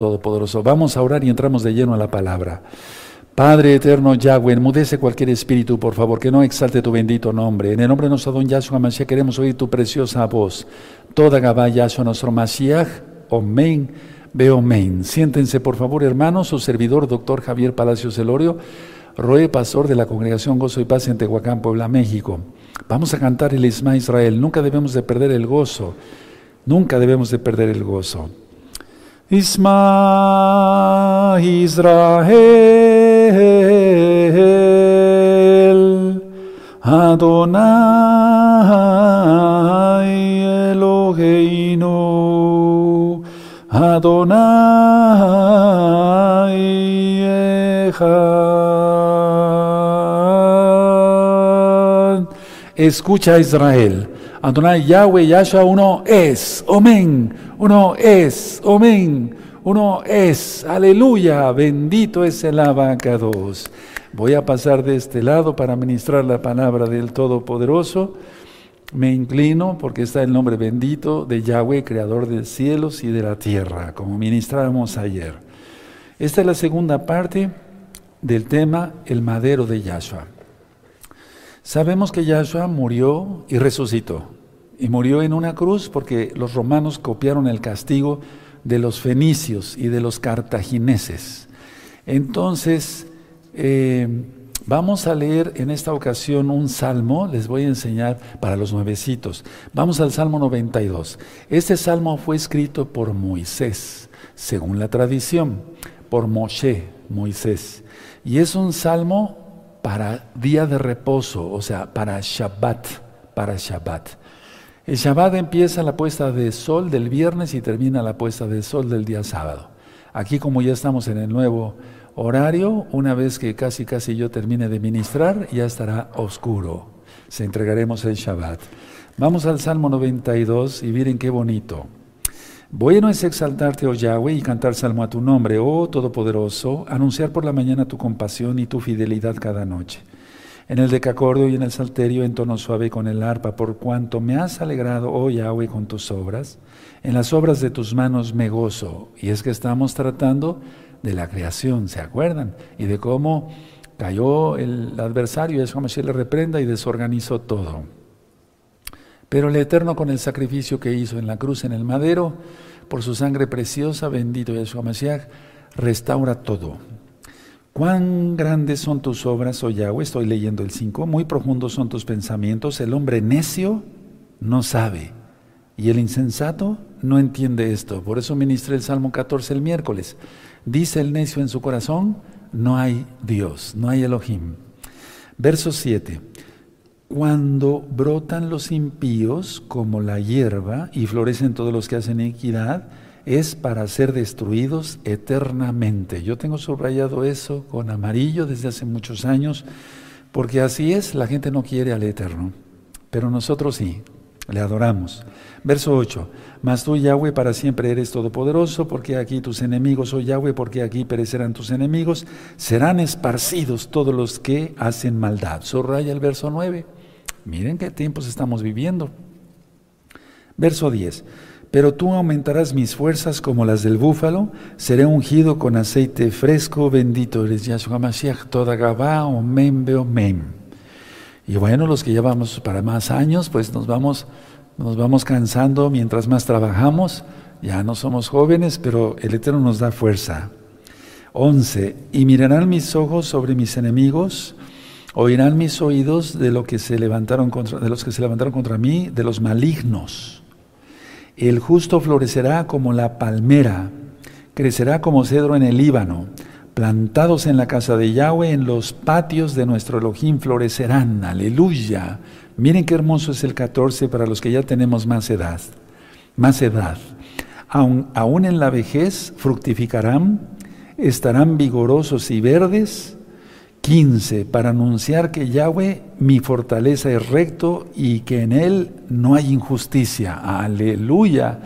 Todopoderoso. Vamos a orar y entramos de lleno a la palabra. Padre eterno Yahweh, enmudece cualquier espíritu, por favor, que no exalte tu bendito nombre. En el nombre de nuestro don Yahshua Mashiach queremos oír tu preciosa voz. Toda Gabá Yahshua nuestro Mashiach, Omen, Beomen. Siéntense, por favor, hermanos, su servidor, doctor Javier Palacios Elorio, Roe, pastor de la Congregación Gozo y Paz en Tehuacán, Puebla, México. Vamos a cantar el Isma Israel. Nunca debemos de perder el gozo. Nunca debemos de perder el gozo. Isma Israel Adonai Eloheinu Adonai Echad. Escucha Israel Adonai Yahweh Yahshua uno es, Omen, uno es, Omen, uno es, aleluya, bendito es el abacados. Voy a pasar de este lado para ministrar la palabra del Todopoderoso. Me inclino porque está el nombre bendito de Yahweh, creador de cielos y de la tierra, como ministramos ayer. Esta es la segunda parte del tema El madero de Yahshua. Sabemos que Yahshua murió y resucitó. Y murió en una cruz porque los romanos copiaron el castigo de los fenicios y de los cartagineses. Entonces, eh, vamos a leer en esta ocasión un salmo, les voy a enseñar para los nuevecitos. Vamos al Salmo 92. Este salmo fue escrito por Moisés, según la tradición, por Moshe, Moisés. Y es un salmo para día de reposo, o sea, para Shabbat, para Shabbat. El Shabbat empieza la puesta de sol del viernes y termina la puesta de sol del día sábado. Aquí como ya estamos en el nuevo horario, una vez que casi casi yo termine de ministrar, ya estará oscuro. Se entregaremos el Shabbat. Vamos al Salmo 92 y miren qué bonito. Bueno es exaltarte, oh Yahweh, y cantar salmo a tu nombre, oh Todopoderoso, anunciar por la mañana tu compasión y tu fidelidad cada noche. En el decacordio y en el salterio en tono suave con el arpa, por cuanto me has alegrado, oh Yahweh, con tus obras. En las obras de tus manos me gozo. Y es que estamos tratando de la creación, ¿se acuerdan? Y de cómo cayó el adversario, es como si le reprenda y desorganizó todo. Pero el Eterno con el sacrificio que hizo en la cruz, en el madero, por su sangre preciosa, bendito Yeshua Mashiach, restaura todo. Cuán grandes son tus obras, oh Yahweh, estoy leyendo el 5, muy profundos son tus pensamientos, el hombre necio no sabe y el insensato no entiende esto. Por eso ministré el Salmo 14 el miércoles. Dice el necio en su corazón, no hay Dios, no hay Elohim. Verso 7. Cuando brotan los impíos como la hierba y florecen todos los que hacen equidad, es para ser destruidos eternamente. Yo tengo subrayado eso con amarillo desde hace muchos años, porque así es, la gente no quiere al Eterno, pero nosotros sí, le adoramos. Verso 8, mas tú Yahweh para siempre eres todopoderoso, porque aquí tus enemigos, oh Yahweh, porque aquí perecerán tus enemigos, serán esparcidos todos los que hacen maldad. Subraya el verso 9. Miren qué tiempos estamos viviendo. Verso 10. Pero tú aumentarás mis fuerzas como las del búfalo, seré ungido con aceite fresco, bendito eres Yahshua Mashiach, toda Gabá, Omen, Beomen. Y bueno, los que llevamos para más años, pues nos vamos, nos vamos cansando mientras más trabajamos. Ya no somos jóvenes, pero el Eterno nos da fuerza. 11. Y mirarán mis ojos sobre mis enemigos, Oirán mis oídos de, lo que se levantaron contra, de los que se levantaron contra mí, de los malignos. El justo florecerá como la palmera, crecerá como cedro en el Líbano. Plantados en la casa de Yahweh, en los patios de nuestro Elohim florecerán. Aleluya. Miren qué hermoso es el 14 para los que ya tenemos más edad. Más edad. Aún, aún en la vejez fructificarán, estarán vigorosos y verdes 15, para anunciar que Yahweh, mi fortaleza, es recto y que en Él no hay injusticia. Aleluya.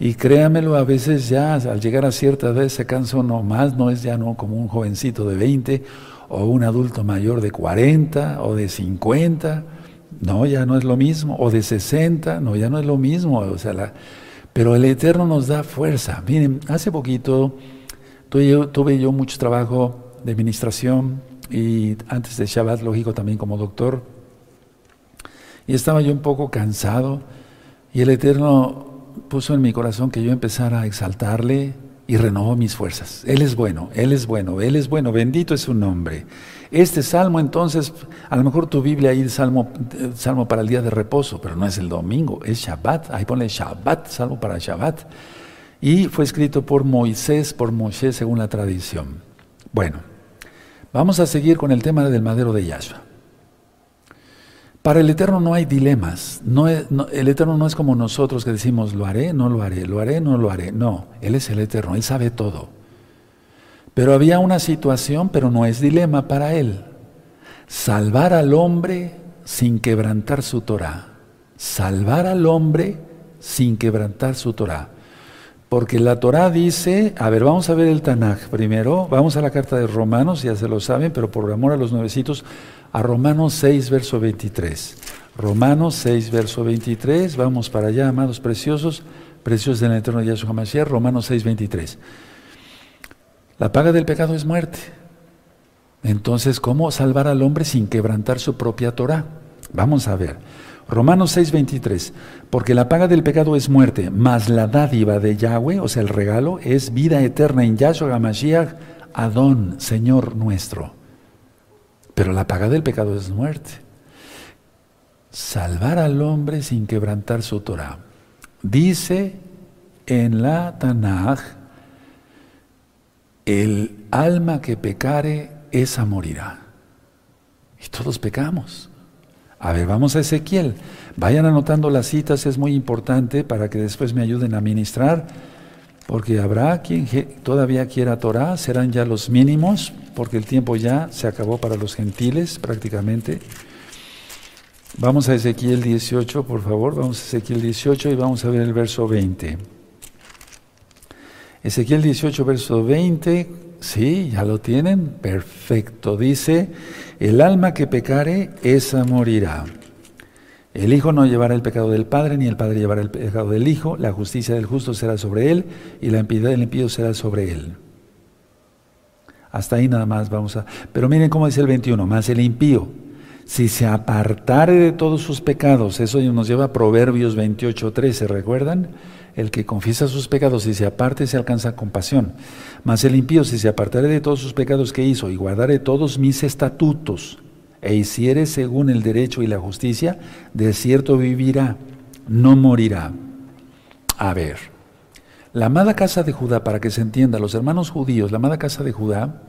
Y créamelo, a veces ya al llegar a cierta edad se cansa uno más, no es ya no como un jovencito de 20 o un adulto mayor de 40 o de 50, no, ya no es lo mismo, o de 60, no, ya no es lo mismo, o sea, pero el Eterno nos da fuerza. Miren, hace poquito tuve, tuve yo mucho trabajo de administración y antes de Shabbat, lógico, también como doctor. Y estaba yo un poco cansado y el Eterno puso en mi corazón que yo empezara a exaltarle y renovó mis fuerzas. Él es bueno, Él es bueno, Él es bueno, bendito es su nombre. Este salmo entonces, a lo mejor tu Biblia ahí salmo, salmo para el día de reposo, pero no es el domingo, es Shabbat, ahí pone Shabbat, salmo para Shabbat. Y fue escrito por Moisés, por Moshe según la tradición. Bueno, vamos a seguir con el tema del madero de Yahshua. Para el Eterno no hay dilemas. El Eterno no es como nosotros que decimos, lo haré, no lo haré, lo haré, no lo haré. No, Él es el Eterno, Él sabe todo. Pero había una situación, pero no es dilema para Él. Salvar al hombre sin quebrantar su Torah. Salvar al hombre sin quebrantar su Torah. Porque la Torah dice, a ver, vamos a ver el Tanaj primero, vamos a la carta de Romanos, ya se lo saben, pero por amor a los nuevecitos, a Romanos 6, verso 23. Romanos 6, verso 23, vamos para allá, amados preciosos, preciosos del eterno Yahshua Mashiach, Romanos 6, 23. La paga del pecado es muerte. Entonces, ¿cómo salvar al hombre sin quebrantar su propia Torah? Vamos a ver. Romanos 6, 23. Porque la paga del pecado es muerte, mas la dádiva de Yahweh, o sea, el regalo, es vida eterna en Yahshua Mashiach, Adón, Señor nuestro. Pero la paga del pecado es muerte. Salvar al hombre sin quebrantar su Torah. Dice en la Tanaj, el alma que pecare, esa morirá. Y todos pecamos. A ver, vamos a Ezequiel. Vayan anotando las citas, es muy importante para que después me ayuden a ministrar, porque habrá quien todavía quiera Torah, serán ya los mínimos, porque el tiempo ya se acabó para los gentiles prácticamente. Vamos a Ezequiel 18, por favor, vamos a Ezequiel 18 y vamos a ver el verso 20. Ezequiel 18, verso 20, sí, ya lo tienen, perfecto. Dice, el alma que pecare, esa morirá. El Hijo no llevará el pecado del Padre, ni el Padre llevará el pecado del Hijo. La justicia del justo será sobre él, y la impiedad del impío será sobre él. Hasta ahí nada más vamos a... Pero miren cómo dice el 21, más el impío, si se apartare de todos sus pecados, eso nos lleva a Proverbios 28, 13, ¿recuerdan? El que confiesa sus pecados y se aparte se alcanza compasión. Mas el impío, si se apartare de todos sus pecados que hizo y guardare todos mis estatutos, e hiciere según el derecho y la justicia, de cierto vivirá, no morirá. A ver, la amada casa de Judá, para que se entienda, los hermanos judíos, la amada casa de Judá,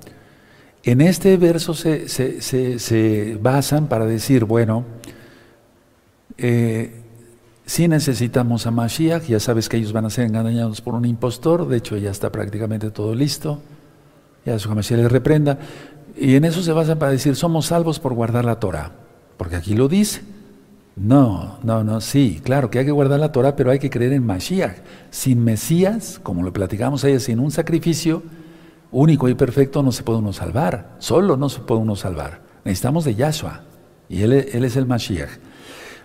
en este verso se, basan para decir, bueno, eh, si necesitamos a Mashiach, ya sabes que ellos van a ser engañados por un impostor, de hecho ya está prácticamente todo listo, ya su Mashiach les reprenda, y en eso se basan para decir, somos salvos por guardar la Torah, porque aquí lo dice. No, no, no, sí, claro que hay que guardar la Torah, pero hay que creer en Mashiach. Sin Mesías, como lo platicamos ayer, sin un sacrificio único y perfecto no se puede uno salvar. Solo no se puede uno salvar. Necesitamos de Yahshua y él, él es el Mashiach.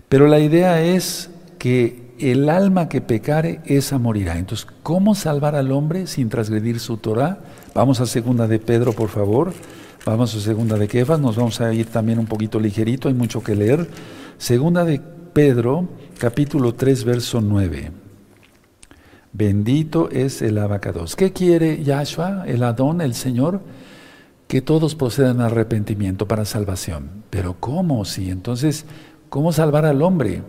Pero la idea es que el alma que pecare, esa morirá. Entonces, ¿cómo salvar al hombre sin transgredir su Torah? Vamos a segunda de Pedro, por favor. Vamos a segunda de Kefas. Nos vamos a ir también un poquito ligerito, hay mucho que leer. Segunda de Pedro, capítulo 3, verso 9. Bendito es el abacados. ¿Qué quiere Yahshua, el Adón, el Señor? Que todos procedan al arrepentimiento para salvación. Pero ¿cómo? Si entonces, ¿cómo salvar al hombre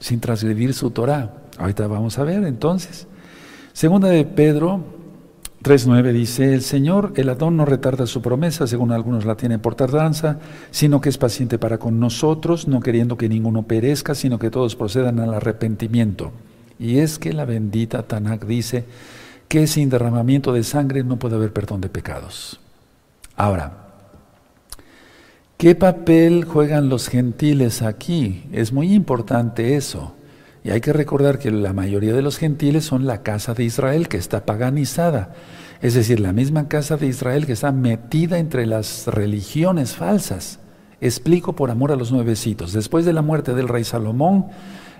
sin transgredir su Torah? Ahorita vamos a ver entonces. Segunda de Pedro 3.9 dice, el Señor, el Adón no retarda su promesa, según algunos la tienen por tardanza, sino que es paciente para con nosotros, no queriendo que ninguno perezca, sino que todos procedan al arrepentimiento. Y es que la bendita Tanakh dice que sin derramamiento de sangre no puede haber perdón de pecados. Ahora, ¿qué papel juegan los gentiles aquí? Es muy importante eso. Y hay que recordar que la mayoría de los gentiles son la casa de Israel que está paganizada. Es decir, la misma casa de Israel que está metida entre las religiones falsas. Explico por amor a los nuevecitos. Después de la muerte del rey Salomón,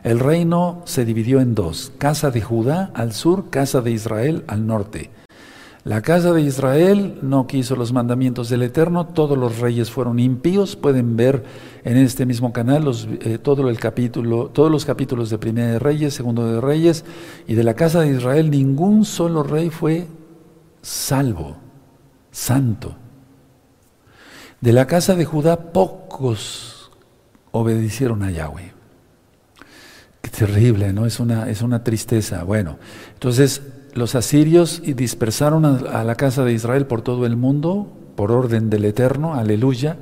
el reino se dividió en dos. Casa de Judá al sur, casa de Israel al norte. La casa de Israel no quiso los mandamientos del Eterno, todos los reyes fueron impíos. Pueden ver en este mismo canal eh, todo el capítulo, todos los capítulos de Primera de Reyes, Segundo de Reyes, y de la casa de Israel ningún solo rey fue salvo, santo. De la casa de Judá pocos obedecieron a Yahweh. Qué terrible, ¿no? Es una, es una tristeza. Bueno, entonces los asirios dispersaron a, la casa de Israel por todo el mundo, por orden del Eterno, aleluya.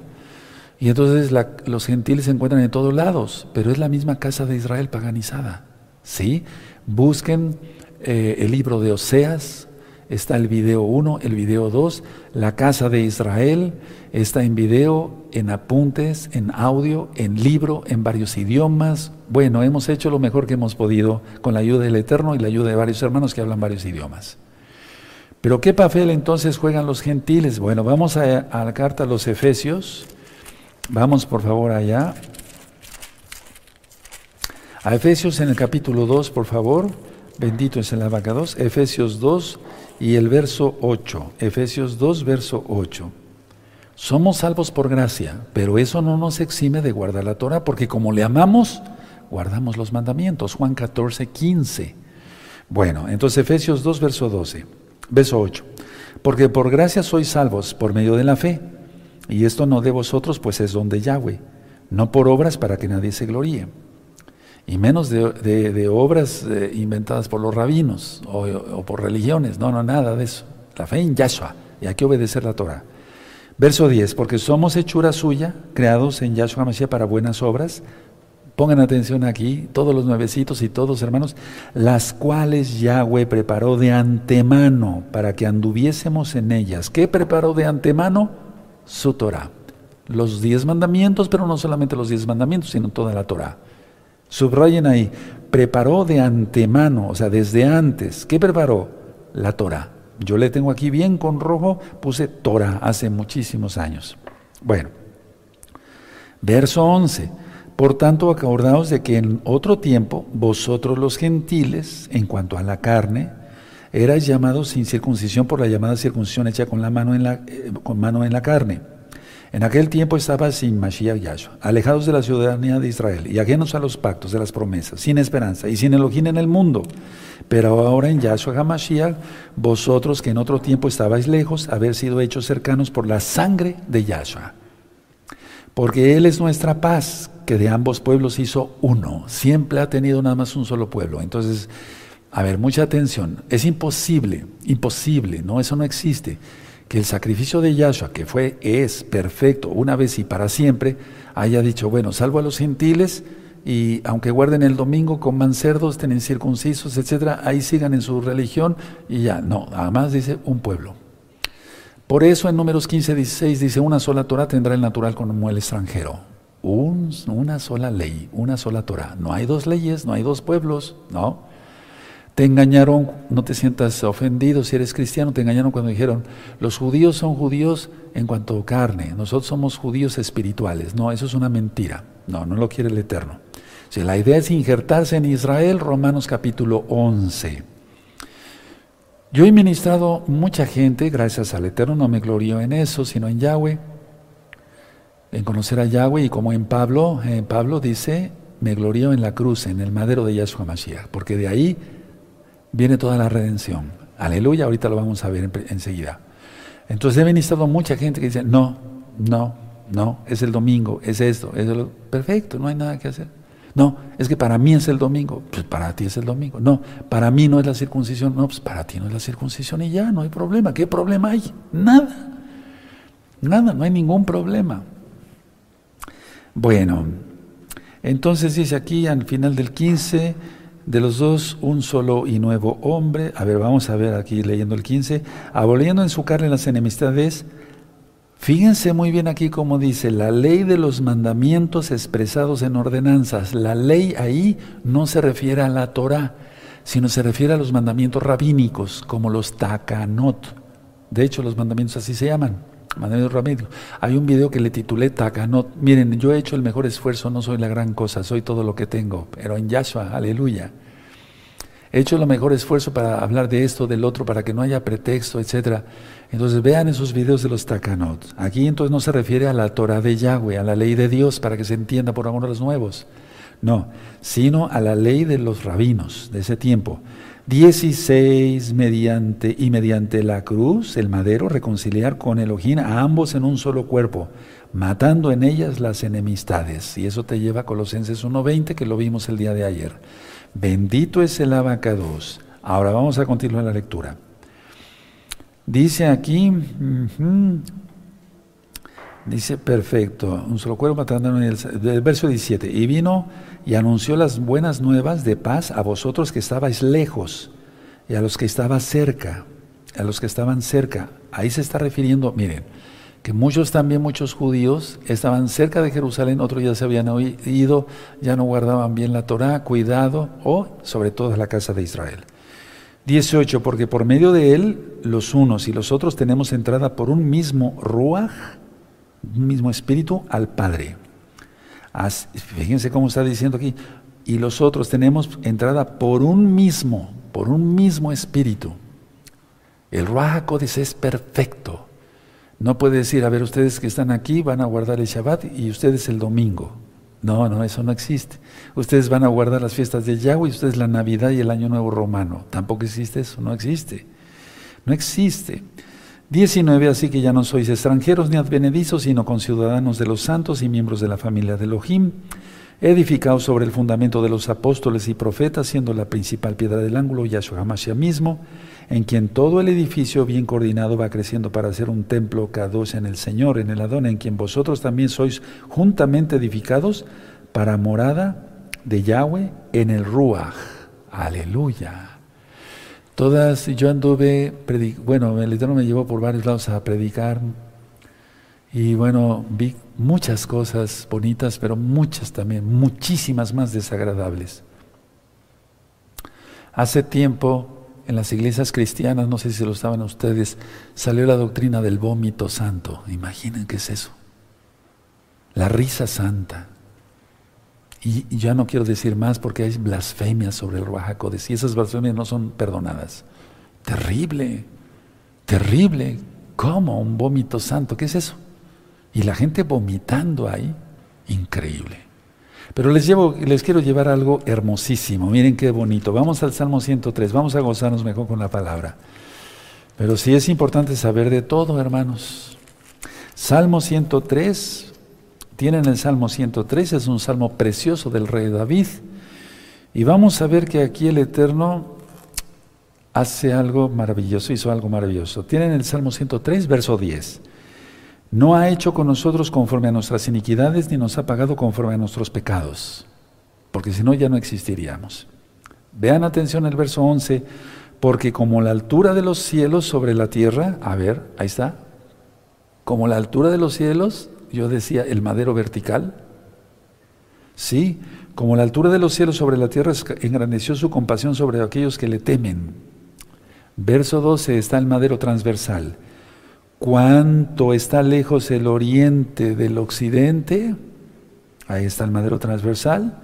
Y entonces los gentiles se encuentran en todos lados, pero es la misma casa de Israel paganizada. ¿Sí? Busquen eh, el libro de Oseas, está el video 1, el video 2, la casa de Israel, está en video, en apuntes, en audio, en libro, en varios idiomas. Bueno, hemos hecho lo mejor que hemos podido con la ayuda del Eterno y la ayuda de varios hermanos que hablan varios idiomas. Pero ¿qué papel entonces juegan los gentiles? Bueno, vamos a, la carta a los Efesios. Vamos por favor allá. A Efesios en el capítulo 2, por favor. Bendito es el abacados. Efesios 2 y el verso 8. Efesios 2, verso 8. Somos salvos por gracia, pero eso no nos exime de guardar la Torah, porque como le amamos, guardamos los mandamientos. Juan 14, 15. Bueno, entonces Efesios 2, verso 12, verso 8. Porque por gracia sois salvos por medio de la fe, y esto no de vosotros, pues es don de Yahweh, no por obras para que nadie se gloríe y menos de, obras eh, inventadas por los rabinos o, por religiones, no, no, nada de eso. La fe en Yahshua, y hay que obedecer la Torah. Verso 10, porque somos hechura suya, creados en Yahshua Mashiach para buenas obras. Pongan atención aquí, todos los nuevecitos y todos hermanos, las cuales Yahweh preparó de antemano para que anduviésemos en ellas. ¿Qué preparó de antemano? Su Torah. Los diez mandamientos, pero no solamente los diez mandamientos, sino toda la Torah. Subrayen ahí, preparó de antemano, o sea, desde antes. ¿Qué preparó? La Torah. Yo le tengo aquí bien con rojo, puse Torah hace muchísimos años. Bueno, verso 11. Por tanto, acordaos de que en otro tiempo vosotros los gentiles, en cuanto a la carne, erais llamados sin circuncisión por la llamada circuncisión hecha con la mano en la, eh, con mano en la carne en aquel tiempo estaba sin Mashiach Yahshua, alejados de la ciudadanía de Israel y ajenos a los pactos de las promesas, sin esperanza y sin Elohim en el mundo. Pero ahora en Yahshua HaMashiach, vosotros que en otro tiempo estabais lejos, haber sido hechos cercanos por la sangre de Yahshua. Porque Él es nuestra paz, que de ambos pueblos hizo uno. Siempre ha tenido nada más un solo pueblo. Entonces, a ver, mucha atención. Es imposible, imposible, no, eso no existe que el sacrificio de Yahshua, que fue, es perfecto una vez y para siempre, haya dicho, bueno, salvo a los gentiles y aunque guarden el domingo, coman cerdos, estén circuncisos, etcétera, ahí sigan en su religión y ya, no, además dice un pueblo. Por eso en números 15, 16 dice, una sola Torah tendrá el natural como el extranjero. una sola ley, una sola Torah. No hay dos leyes, no hay dos pueblos, ¿no? Te engañaron, no te sientas ofendido si eres cristiano, te engañaron cuando dijeron, los judíos son judíos en cuanto a carne, nosotros somos judíos espirituales. No, eso es una mentira. No, no lo quiere el Eterno. Si la idea es injertarse en Israel, Romanos capítulo 11. Yo he ministrado mucha gente, gracias al Eterno, no me glorío en eso, sino en Yahweh, en conocer a Yahweh y como en Pablo, en Pablo dice, me glorío en la cruz, en el madero de Yahshua Mashiach, porque de ahí viene toda la redención. Aleluya, ahorita lo vamos a ver enseguida. Entonces he ministrado mucha gente que dice, no, no, no, es el domingo, es esto, es lo perfecto, no hay nada que hacer. No, es que para mí es el domingo, pues para ti es el domingo. No, para mí no es la circuncisión, no, pues para ti no es la circuncisión y ya, no hay problema. ¿Qué problema hay? Nada, nada, no hay ningún problema. Bueno, entonces dice aquí al final del 15, de los dos un solo y nuevo hombre. A ver, vamos a ver aquí leyendo el 15. Aboliendo en su carne las enemistades. Fíjense muy bien aquí como dice, la ley de los mandamientos expresados en ordenanzas. La ley ahí no se refiere a la Torah, sino se refiere a los mandamientos rabínicos, como los takanot. De hecho, los mandamientos así se llaman. Mandamientos rabínicos. Hay un video que le titulé Takanot. Miren, yo he hecho el mejor esfuerzo, no soy la gran cosa, soy todo lo que tengo, pero en Yahshua, aleluya. He hecho lo mejor esfuerzo para hablar de esto, del otro, para que no haya pretexto, etc. Entonces vean esos videos de los takanot. Aquí entonces no se refiere a la Torah de Yahweh, a la ley de Dios, para que se entienda por amor a los nuevos. No, sino a la ley de los rabinos de ese tiempo. 16 mediante y mediante la cruz, el madero, reconciliar con Elohim a ambos en un solo cuerpo, matando en ellas las enemistades. Y eso te lleva a Colosenses 1.20, que lo vimos el día de ayer. Bendito es el abacados. Ahora vamos a continuar la lectura. Dice aquí, dice perfecto, un solo cuerpo matando en el, verso 17, y vino y anunció las buenas nuevas de paz a vosotros que estabais lejos y a los que estaban cerca, a los que estaban cerca. Ahí se está refiriendo, miren, que muchos también, muchos judíos, estaban cerca de Jerusalén, otros ya se habían ido, ya no guardaban bien la Torah, cuidado, o sobre todo la casa de Israel. 18, porque por medio de él, los unos y los otros tenemos entrada por un mismo un mismo espíritu, al Padre fíjense cómo está diciendo aquí, y los otros tenemos entrada por un mismo, por un mismo espíritu. El Ruach es perfecto. No puede decir, a ver, ustedes que están aquí van a guardar el Shabbat y ustedes el domingo. No, no, eso no existe. Ustedes van a guardar las fiestas de Yahweh y ustedes la Navidad y el Año Nuevo Romano. Tampoco existe eso, no existe. No existe. 19. Así que ya no sois extranjeros ni advenedizos, sino conciudadanos de los santos y miembros de la familia de Elohim, edificados sobre el fundamento de los apóstoles y profetas, siendo la principal piedra del ángulo Yahshua HaMashiach mismo, en quien todo el edificio bien coordinado va creciendo para ser un templo dos en el Señor, en el Adón, en quien vosotros también sois juntamente edificados para morada de Yahweh en el Ruach. Aleluya. Todas, yo anduve, bueno, el Eterno me llevó por varios lados a predicar y bueno, vi muchas cosas bonitas, pero muchas también, muchísimas más desagradables. Hace tiempo, en las iglesias cristianas, no sé si lo estaban ustedes, salió la doctrina del vómito santo. Imaginen qué es eso. La risa santa. Y, ya no quiero decir más porque hay blasfemias sobre el Ruach y esas blasfemias no son perdonadas. Terrible, terrible. ¿Cómo? Un vómito santo. ¿Qué es eso? Y la gente vomitando ahí. Increíble. Pero les, llevo, les quiero llevar algo hermosísimo. Miren qué bonito. Vamos al Salmo 103. Vamos a gozarnos mejor con la palabra. Pero sí es importante saber de todo, hermanos. Salmo 103, tienen el Salmo 103, es un salmo precioso del rey David. Y vamos a ver que aquí el Eterno hace algo maravilloso, hizo algo maravilloso. Tienen el Salmo 103, verso 10. No ha hecho con nosotros conforme a nuestras iniquidades, ni nos ha pagado conforme a nuestros pecados, porque si no ya no existiríamos. Vean atención el verso 11, porque como la altura de los cielos sobre la tierra, a ver, ahí está, como la altura de los cielos yo decía, el madero vertical. Sí, como la altura de los cielos sobre la tierra engrandeció su compasión sobre aquellos que le temen. Verso 12 está el madero transversal. ¿Cuánto está lejos el oriente del occidente? Ahí está el madero transversal.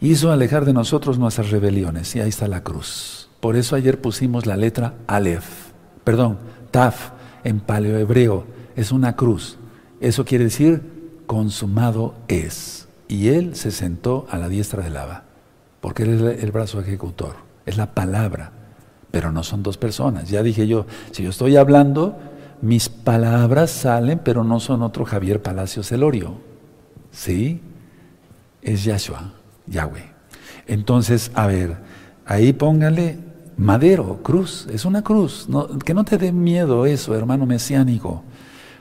Hizo alejar de nosotros nuestras rebeliones. Y ahí está la cruz. Por eso ayer pusimos la letra Aleph, perdón, Taf en paleohebreo es una cruz. Eso quiere decir, consumado es. Y él se sentó a la diestra del Abba, porque él es el brazo ejecutor, es la palabra, pero no son dos personas. Ya dije yo, si yo estoy hablando, mis palabras salen, pero no son otro Javier Palacio Celorio. ¿Sí? Es Yahshua, Yahweh. Entonces, a ver, ahí póngale madero, cruz, es una cruz. que no te dé miedo eso, hermano mesiánico.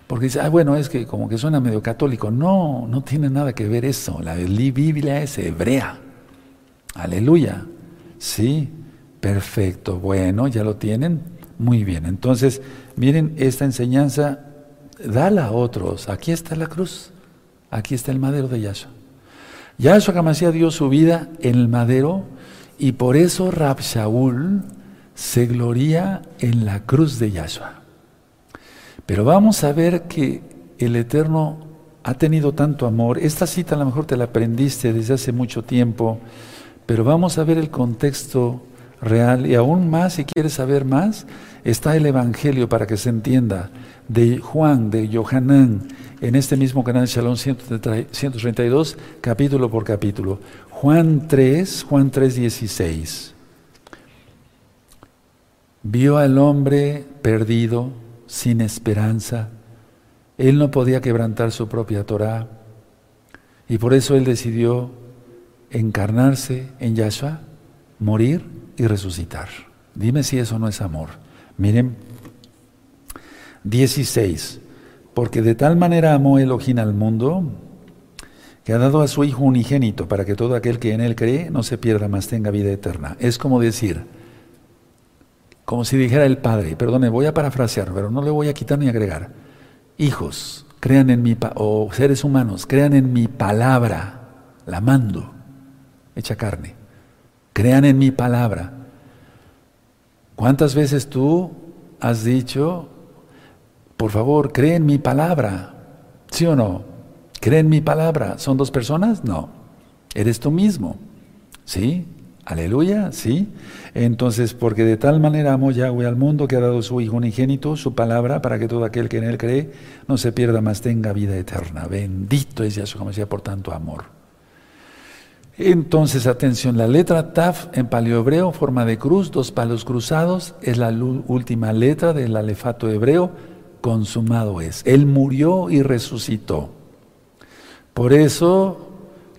Porque dice, ah, bueno, es que como que suena medio católico. No, no tiene nada que ver eso. La Biblia es hebrea. Aleluya. Sí, perfecto. Bueno, ya lo tienen. Muy bien. Entonces, miren, esta enseñanza, dala a otros. Aquí está la cruz. Aquí está el madero de Yahshua. Yahshua Hamashiach dio su vida en el madero y por eso Rab Shaul se gloria en la cruz de Yahshua. Pero vamos a ver que el Eterno ha tenido tanto amor. Esta cita a lo mejor te la aprendiste desde hace mucho tiempo, Pero vamos a ver el contexto real y aún más, si quieres saber más, está el Evangelio para que se entienda de Juan, de Johanán, en este mismo canal Shalom 132, capítulo por capítulo. Juan 3, Juan 3, 16. Vio al hombre perdido, sin esperanza. Él no podía quebrantar su propia Torah. Y por eso él decidió encarnarse en Yahshua, morir y resucitar. Dime si eso no es amor. Miren, 16. Porque de tal manera amó Elohim al mundo que ha dado a su Hijo unigénito para que todo aquel que en él cree no se pierda, más tenga vida eterna. Es como decir, como si dijera el Padre, perdone, voy a parafrasear, pero no le voy a quitar ni agregar. Hijos, crean en mi, o seres humanos, crean en mi palabra, la mando, hecha carne. Crean en mi palabra. ¿Cuántas veces tú has dicho, por favor, cree en mi palabra? ¿Sí o no? ¿Cree en mi palabra? ¿Son dos personas? No. Eres tú mismo. ¿Sí? Aleluya, ¿sí? Entonces, porque de tal manera amó Yahweh al mundo que ha dado su Hijo unigénito, su palabra, para que todo aquel que en él cree no se pierda, más tenga vida eterna. Bendito es Yahshua, decía, por tanto amor. Entonces, atención, la letra Taf en paleohebreo, forma de cruz, dos palos cruzados, es la última letra del alefato hebreo, consumado es. Él murió y resucitó. Por eso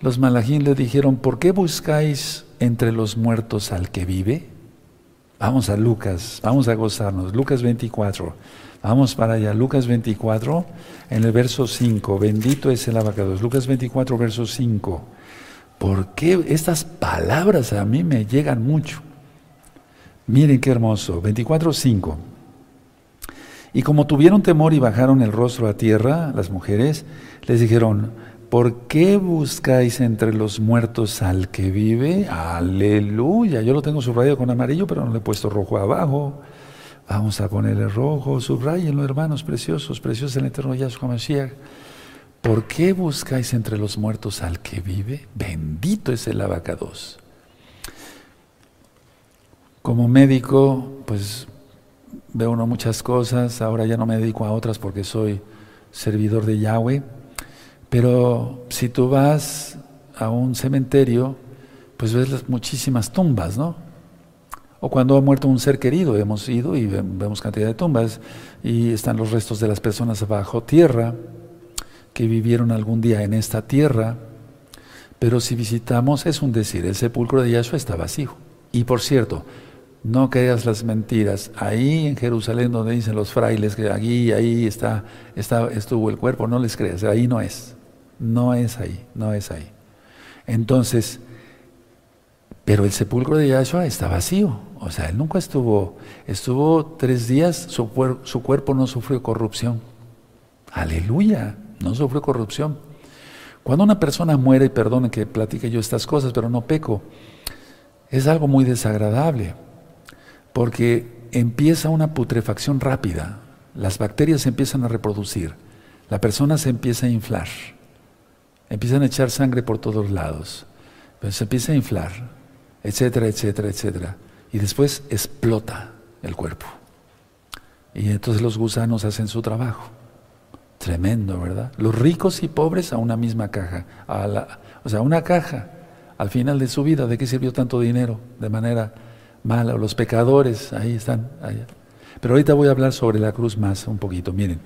los malajín le dijeron, ¿por qué buscáis entre los muertos al que vive? Vamos a Lucas, vamos a gozarnos. Lucas 24. Vamos para allá. Lucas 24, en el verso 5. Bendito es el abacados. Lucas 24, verso 5. ¿Por qué estas palabras a mí me llegan mucho? Miren qué hermoso. 24.5. Y como tuvieron temor y bajaron el rostro a tierra, las mujeres, les dijeron, ¿por qué buscáis entre los muertos al que vive? Aleluya. Yo lo tengo subrayado con amarillo, pero no le he puesto rojo abajo. Vamos a ponerle rojo, subrayenlo, hermanos preciosos, preciosos en el eterno Yahshua Mashiach. ¿Por qué buscáis entre los muertos al que vive? Bendito es el abacados. Como médico, pues veo uno muchas cosas, ahora ya no me dedico a otras porque soy servidor de Yahweh, pero si tú vas a un cementerio, pues ves muchísimas tumbas, ¿no? O cuando ha muerto un ser querido, hemos ido y vemos cantidad de tumbas y están los restos de las personas bajo tierra que vivieron algún día en esta tierra, pero si visitamos, es un decir, el sepulcro de Yahshua está vacío. Y por cierto, no creas las mentiras. Ahí en Jerusalén donde dicen los frailes que aquí, ahí está, está, estuvo el cuerpo, no les creas, ahí no es. No es ahí, no es ahí. Entonces, pero el sepulcro de Yahshua está vacío. O sea, él nunca estuvo, estuvo tres días, su, cuerpo no sufrió corrupción. Aleluya no sufrió corrupción. Cuando una persona muere, y perdone que platique yo estas cosas, pero no peco, es algo muy desagradable, porque empieza una putrefacción rápida, las bacterias se empiezan a reproducir, la persona se empieza a inflar, empiezan a echar sangre por todos lados, pero se empieza a inflar, etcétera, etcétera, etcétera, y después explota el cuerpo. Y entonces los gusanos hacen su trabajo. Tremendo, ¿verdad? Los ricos y pobres a una misma caja. A la, o sea, una caja. Al final de su vida, ¿de qué sirvió tanto dinero? De manera mala. Los pecadores, ahí están. Pero ahorita voy a hablar sobre la cruz más un poquito. Miren,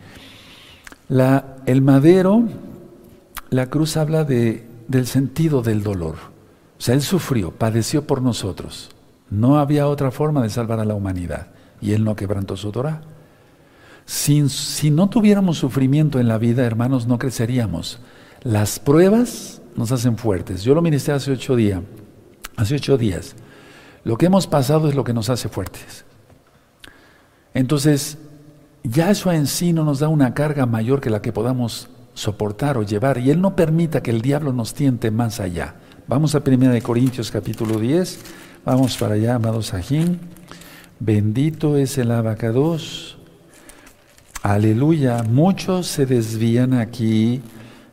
el madero, la cruz habla de, del sentido del dolor. O sea, Él sufrió, padeció por nosotros. No había otra forma de salvar a la humanidad. Y Él no quebrantó su Torah. Si, no tuviéramos sufrimiento en la vida, hermanos, no creceríamos. Las pruebas nos hacen fuertes. Yo lo ministré hace ocho días. Hace ocho días. Lo que hemos pasado es lo que nos hace fuertes. Entonces, Yahshua en sí no nos da una carga mayor que la que podamos soportar o llevar, y Él no permita que el diablo nos tiente más allá. Vamos a 1 Corintios capítulo 10, vamos para allá, amados Sajín. Bendito es el abacados. Aleluya. Muchos se desvían aquí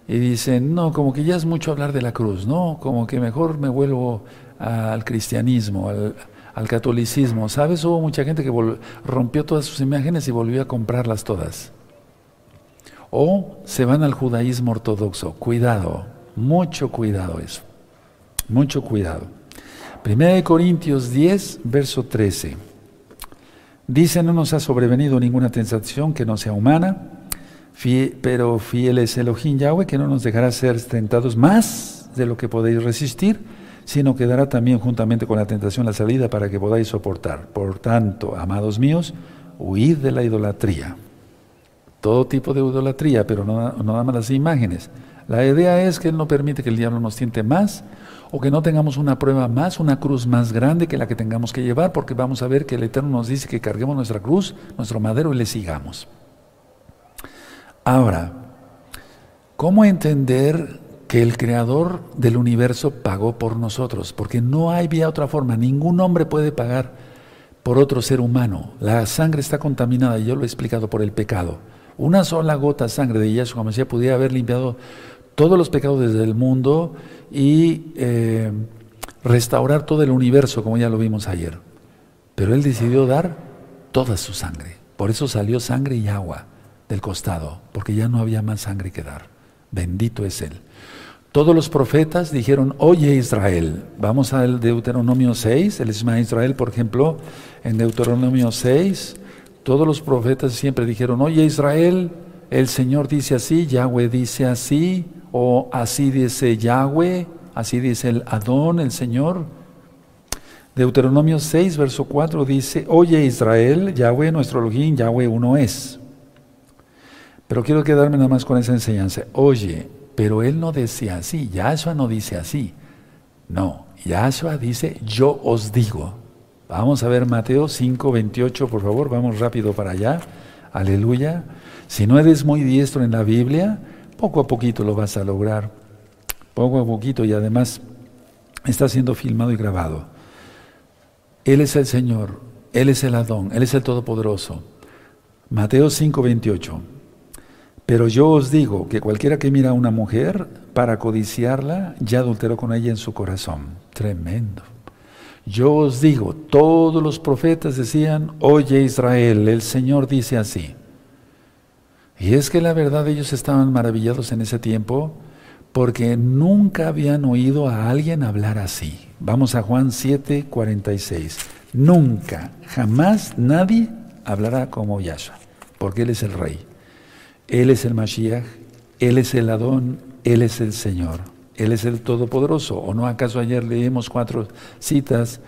y dicen, no, como que ya es mucho hablar de la cruz, no, como que mejor me vuelvo al cristianismo, al, al catolicismo. ¿Sabes? Hubo mucha gente que rompió todas sus imágenes y volvió a comprarlas todas. O se van al judaísmo ortodoxo. Cuidado, mucho cuidado eso. Mucho cuidado. Primera de Corintios 10, verso 13. Dice, no nos ha sobrevenido ninguna tentación que no sea humana, pero fiel es Elohim Yahweh, que no nos dejará ser tentados más de lo que podéis resistir, sino que dará también juntamente con la tentación la salida para que podáis soportar. Por tanto, amados míos, huid de la idolatría. Todo tipo de idolatría, pero no, no nada más las imágenes. La idea es que Él no permite que el diablo nos tiente más o que no tengamos una prueba más, una cruz más grande que la que tengamos que llevar, porque vamos a ver que el Eterno nos dice que carguemos nuestra cruz, nuestro madero y le sigamos. Ahora, ¿cómo entender que el creador del universo pagó por nosotros, porque no había otra forma, ningún hombre puede pagar por otro ser humano. La sangre está contaminada, y yo lo he explicado por el pecado. Una sola gota de sangre de Yeshua Mesías podía haber limpiado todos los pecados desde el mundo y eh, restaurar todo el universo, como ya lo vimos ayer. Pero él decidió dar toda su sangre. Por eso salió sangre y agua del costado, porque ya no había más sangre que dar. Bendito es él. Todos los profetas dijeron, oye Israel, vamos al Deuteronomio 6, el Isma Israel, por ejemplo, en Deuteronomio 6, todos los profetas siempre dijeron, oye Israel, el Señor dice así, Yahweh dice así, o así dice Yahweh, así dice el Adón, el Señor. Deuteronomio 6, verso 4 dice, oye Israel, Yahweh nuestro Elohim, Yahweh uno es. Pero quiero quedarme nada más con esa enseñanza. Oye, pero él no decía así, Yahshua no dice así. No, Yahshua dice, yo os digo. Vamos a ver Mateo 5, 28, por favor, vamos rápido para allá. Aleluya. Si no eres muy diestro en la Biblia, poco a poquito lo vas a lograr. Poco a poquito y además está siendo filmado y grabado. Él es el Señor, Él es el Adón, Él es el Todopoderoso. Mateo 5, 28. Pero yo os digo que cualquiera que mira a una mujer para codiciarla, ya adulteró con ella en su corazón. Tremendo. Yo os digo, todos los profetas decían, oye Israel, el Señor dice así. Y es que la verdad ellos estaban maravillados en ese tiempo porque nunca habían oído a alguien hablar así. Vamos a Juan 7, 46. Nunca, jamás nadie hablará como Yahshua, porque Él es el Rey. Él es el Mashiach, Él es el Adón, Él es el Señor, Él es el Todopoderoso. ¿O no acaso ayer leímos cuatro citas?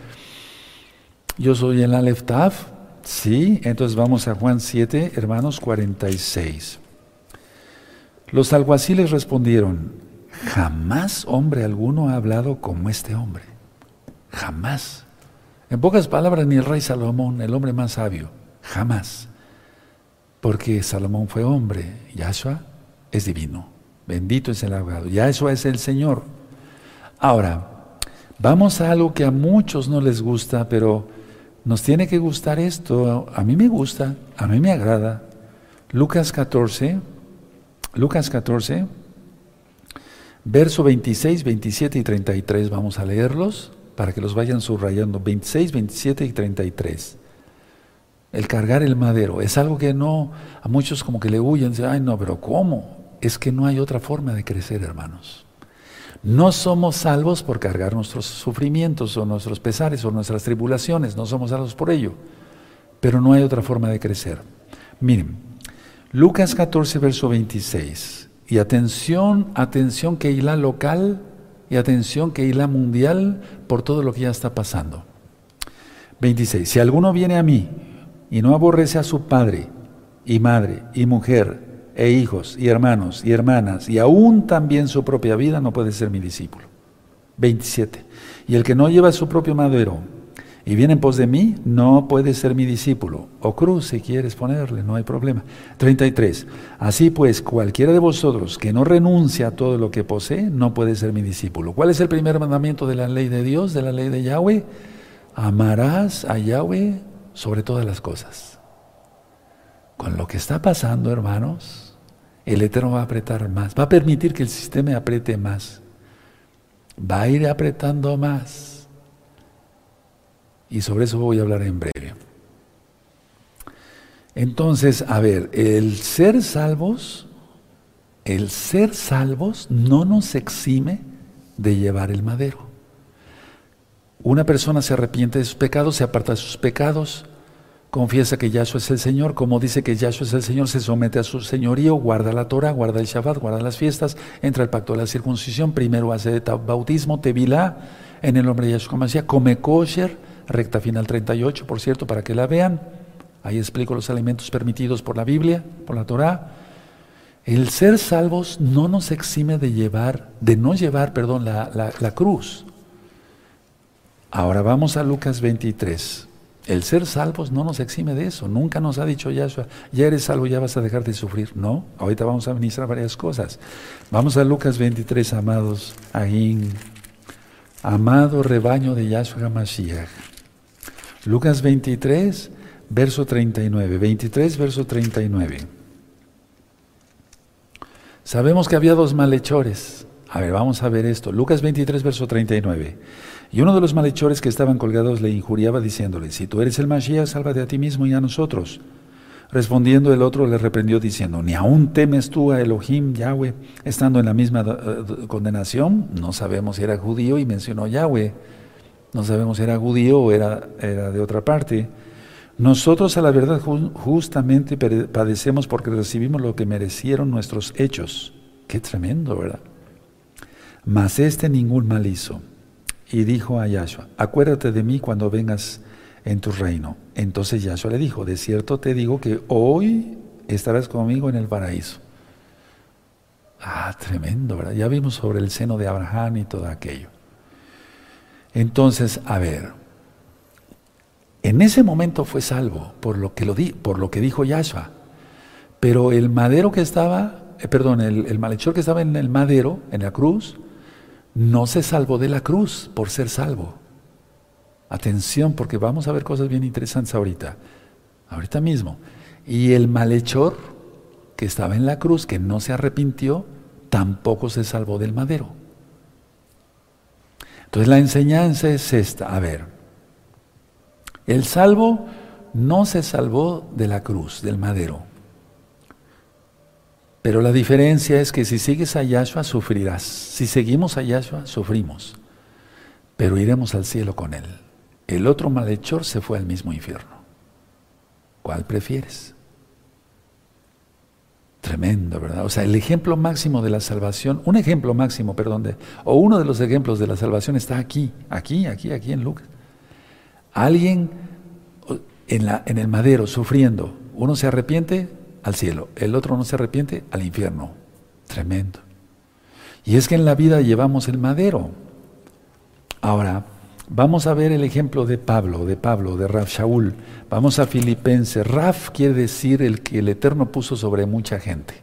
Yo soy el Aleph Taf, sí, entonces vamos a Juan 7, hermanos 46. Los alguaciles respondieron, jamás hombre alguno ha hablado como este hombre, jamás. En pocas palabras, ni el rey Salomón, el hombre más sabio, jamás porque Salomón fue hombre, Yahshua es divino. Bendito es el abogado. Yahshua es el Señor. Ahora, vamos a algo que a muchos no les gusta, pero nos tiene que gustar esto. A mí me gusta, a mí me agrada. Lucas 14, Lucas 14, verso 26, 27 y 33, vamos a leerlos para que los vayan subrayando. 26, 27 y 33 el cargar el madero. Es algo que no, a muchos como que le huyen, dicen, ay no, pero ¿cómo? Es que no hay otra forma de crecer, hermanos. No somos salvos por cargar nuestros sufrimientos o nuestros pesares o nuestras tribulaciones, no somos salvos por ello, pero no hay otra forma de crecer. Miren, Lucas 14, verso 26, y atención, atención que la local y atención que la mundial por todo lo que ya está pasando. 26, si alguno viene a mí y no aborrece a su padre y madre y mujer e hijos y hermanos y hermanas y aún también su propia vida, no puede ser mi discípulo. 27. Y el que no lleva su propio madero y viene en pos de mí, no puede ser mi discípulo. O cruz, si quieres ponerle, no hay problema. 33. Así pues, cualquiera de vosotros que no renuncia a todo lo que posee, no puede ser mi discípulo. ¿Cuál es el primer mandamiento de la ley de Dios, de la ley de Yahweh? Amarás a Yahweh sobre todas las cosas. Con lo que está pasando, hermanos, el Eterno va a apretar más, va a permitir que el sistema apriete más, va a ir apretando más. Y sobre eso voy a hablar en breve. Entonces, a ver, el ser salvos, el ser salvos no nos exime de llevar el madero. Una persona se arrepiente de sus pecados, se aparta de sus pecados, confiesa que Yahshua es el Señor, como dice que Yahshua es el Señor, se somete a su señorío, guarda la Torah, guarda el Shabbat, guarda las fiestas, entra al pacto de la circuncisión, primero hace bautismo, tevilá, en el nombre de Yahshua Mashiach, come kosher, recta final 38, por cierto, para que la vean. Ahí explico los alimentos permitidos por la Biblia, por la Torah. El ser salvos no nos exime de llevar, de no llevar, perdón, la, la cruz. Ahora vamos a Lucas 23. El ser salvos no nos exime de eso. Nunca nos ha dicho Yahshua, ya eres salvo, ya vas a dejar de sufrir. No, ahorita vamos a ministrar varias cosas. Vamos a Lucas 23, amados, ahí, amado rebaño de Yahshua Mashiach. Lucas 23, verso 39. 23, verso 39. Sabemos que había dos malhechores. A ver, vamos a ver esto. Lucas 23, verso 39. Y uno de los malhechores que estaban colgados le injuriaba diciéndole, si tú eres el Mashiach, sálvate a ti mismo y a nosotros. Respondiendo el otro le reprendió diciendo, ni aún temes tú a Elohim, Yahweh, estando en la misma eh, condenación. No sabemos si era judío y mencionó Yahweh. No sabemos si era judío o era, era de otra parte. Nosotros a la verdad justamente padecemos porque recibimos lo que merecieron nuestros hechos. Qué tremendo, ¿verdad? Mas este ningún mal hizo y dijo a Yahshua, acuérdate de mí cuando vengas en tu reino. Entonces Yahshua le dijo, de cierto te digo que hoy estarás conmigo en el paraíso. Ah, tremendo, ¿verdad? Ya vimos sobre el seno de Abraham y todo aquello. Entonces, a ver, en ese momento fue salvo por lo que, lo di, por lo que dijo Yahshua. Pero el madero que estaba, eh, perdón, el, el malhechor que estaba en el madero, en la cruz, no se salvó de la cruz por ser salvo. Atención, porque vamos a ver cosas bien interesantes ahorita, ahorita mismo. Y el malhechor que estaba en la cruz, que no se arrepintió, tampoco se salvó del madero. Entonces la enseñanza es esta, a ver, el salvo no se salvó de la cruz, del madero. Pero la diferencia es que si sigues a Yahshua, sufrirás. Si seguimos a Yahshua, sufrimos. Pero iremos al cielo con Él. El otro malhechor se fue al mismo infierno. ¿Cuál prefieres? Tremendo, ¿verdad? O sea, el ejemplo máximo de la salvación, un ejemplo máximo, perdón, de, o uno de los ejemplos de la salvación está aquí, aquí, aquí, aquí en Lucas. Alguien en, la, en el madero sufriendo, uno se arrepiente, al cielo, el otro no se arrepiente al infierno. Tremendo. Y es que en la vida llevamos el madero. Ahora, vamos a ver el ejemplo de Pablo, de Pablo, de Raf Shaul. Vamos a Filipenses. Raf quiere decir el que el Eterno puso sobre mucha gente.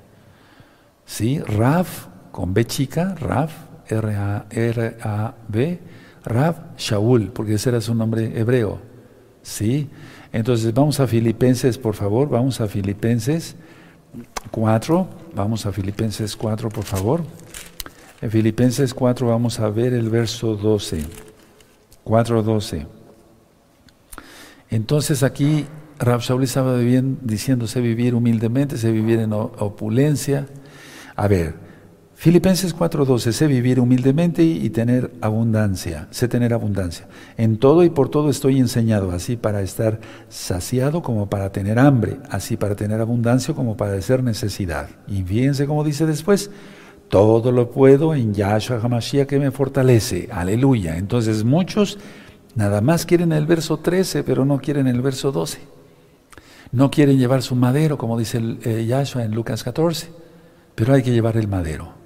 ¿Sí? Raf, con B chica, Raf, R-A-R-A-B, Raf Shaul, porque ese era su nombre hebreo. ¿Sí? Entonces vamos a Filipenses, por favor, vamos a Filipenses 4, vamos a Filipenses 4, por favor. En Filipenses 4 vamos a ver el verso 12, 4, 12. Entonces aquí Rab Shaul estaba diciendo, sé vivir humildemente, sé vivir en opulencia. A ver, Filipenses 4:12, sé vivir humildemente y tener abundancia, sé tener abundancia. En todo y por todo estoy enseñado, así para estar saciado como para tener hambre, así para tener abundancia como para hacer necesidad. Y fíjense cómo dice después, todo lo puedo en Yahshua HaMashiach que me fortalece. Aleluya. Entonces muchos nada más quieren el verso 13, pero no quieren el verso 12. No quieren llevar su madero, como dice eh, Yahshua en Lucas 14, pero hay que llevar el madero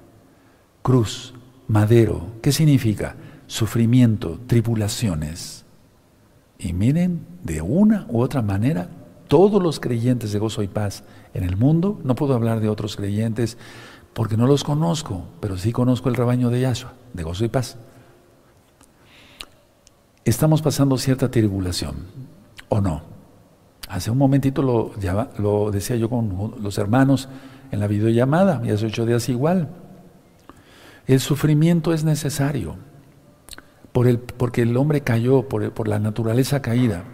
cruz, madero. ¿Qué significa? Sufrimiento, tribulaciones. Y miren, de una u otra manera, todos los creyentes de gozo y paz en el mundo, no puedo hablar de otros creyentes porque no los conozco, pero sí conozco el rebaño de Yahshua, de gozo y paz. Estamos pasando cierta tribulación, ¿o no? Hace un momentito lo, decía yo con los hermanos en la videollamada, y hace ocho días igual. El sufrimiento es necesario por el, porque el hombre cayó, por, la naturaleza caída.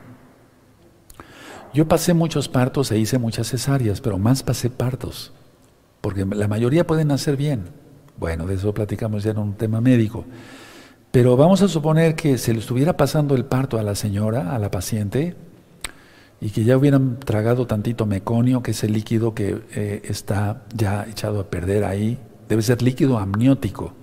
Yo pasé muchos partos e hice muchas cesáreas, pero más pasé partos, porque la mayoría pueden nacer bien. Bueno, de eso platicamos ya en un tema médico. Pero vamos a suponer que se le estuviera pasando el parto a la señora, a la paciente, y que ya hubieran tragado tantito meconio, que es el líquido que eh, está ya echado a perder ahí. Debe ser líquido amniótico.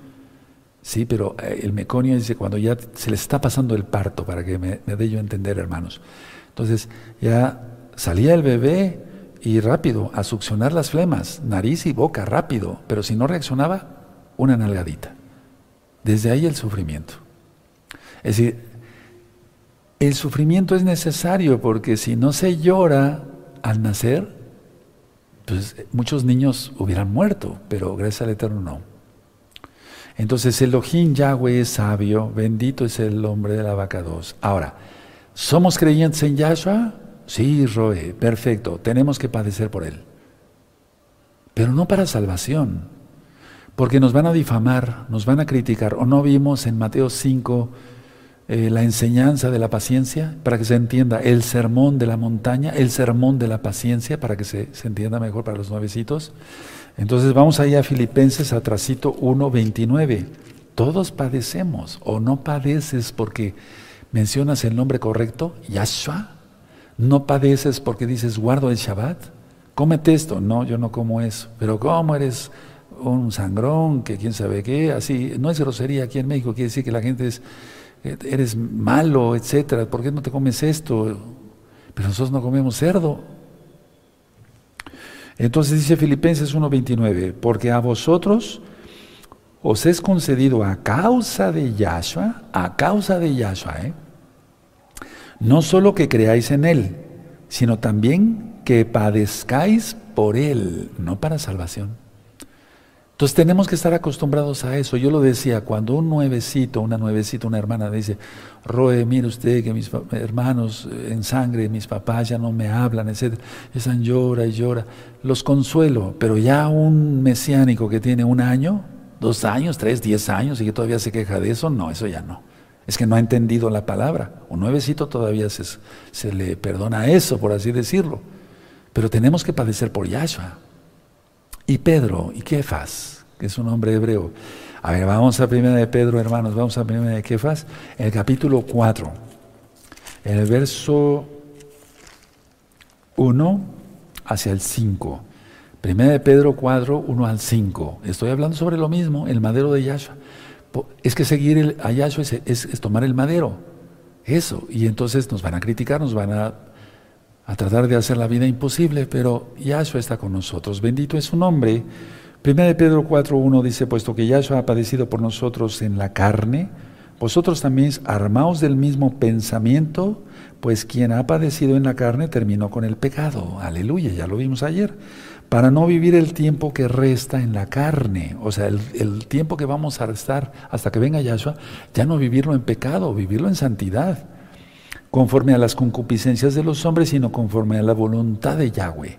Sí, pero eh, el meconio dice cuando ya se le está pasando el parto, para que me, me dé yo entender, hermanos. Entonces ya salía el bebé y rápido, a succionar las flemas, nariz y boca, rápido, pero si no reaccionaba, una nalgadita. Desde ahí el sufrimiento. Es decir, el sufrimiento es necesario porque si no se llora al nacer, pues muchos niños hubieran muerto, pero gracias al Eterno no. Entonces Elohim Yahweh es sabio, bendito es el hombre de la vaca 2. Ahora, ¿Somos creyentes en Yahshua? Sí, Roe, perfecto, tenemos que padecer por Él. Pero no para salvación, porque nos van a difamar, nos van a criticar. ¿O no vimos en Mateo 5 eh, la enseñanza de la paciencia? Para que se entienda, el sermón de la montaña, el sermón de la paciencia, para que se, entienda mejor para los nuevecitos. Entonces vamos ahí a Filipenses, atrasito 1.29. Todos padecemos, o no padeces porque mencionas el nombre correcto, Yahshua, no padeces porque dices guardo el Shabbat, cómete esto, no, yo no como eso, pero ¿cómo eres un sangrón, que quién sabe qué, así, no es grosería aquí en México, quiere decir que la gente es, eres malo, etcétera, ¿por qué no te comes esto? Pero nosotros no comemos cerdo. Entonces dice Filipenses 1.29, porque a vosotros os es concedido a causa de Yahshua, a causa de Yahshua, ¿eh? no solo que creáis en Él, sino también que padezcáis por Él, no para salvación. Entonces tenemos que estar acostumbrados a eso. Yo lo decía, cuando un nuevecito, una nuevecita, una hermana dice, Roe, mire usted que mis hermanos en sangre, mis papás ya no me hablan, etc. Están llora y llora. Los consuelo, pero ya un mesiánico que tiene un año, dos años, tres, diez años y que todavía se queja de eso, no, eso ya no. Es que no ha entendido la palabra. Un nuevecito todavía se, se le perdona eso, por así decirlo. Pero tenemos que padecer por Yahshua. Y Pedro, y Kefas, que es un hombre hebreo. A ver, vamos a primera de Pedro, hermanos, vamos a primera de Kefas, el capítulo 4, el verso 1 hacia el 5. Primera de Pedro 4, 1 al 5. Estoy hablando sobre lo mismo, el madero de Yahshua. Es que seguir a Yahshua es, tomar el madero. Eso. Y entonces nos van a criticar, nos van a, a tratar de hacer la vida imposible, pero Yahshua está con nosotros. Bendito es su nombre. Primera de Pedro 4, 1 dice, puesto que Yahshua ha padecido por nosotros en la carne, vosotros también armaos del mismo pensamiento, pues quien ha padecido en la carne terminó con el pecado. Aleluya, ya lo vimos ayer para no vivir el tiempo que resta en la carne, o sea, el, tiempo que vamos a restar hasta que venga Yahshua, ya no vivirlo en pecado, vivirlo en santidad, conforme a las concupiscencias de los hombres, sino conforme a la voluntad de Yahweh.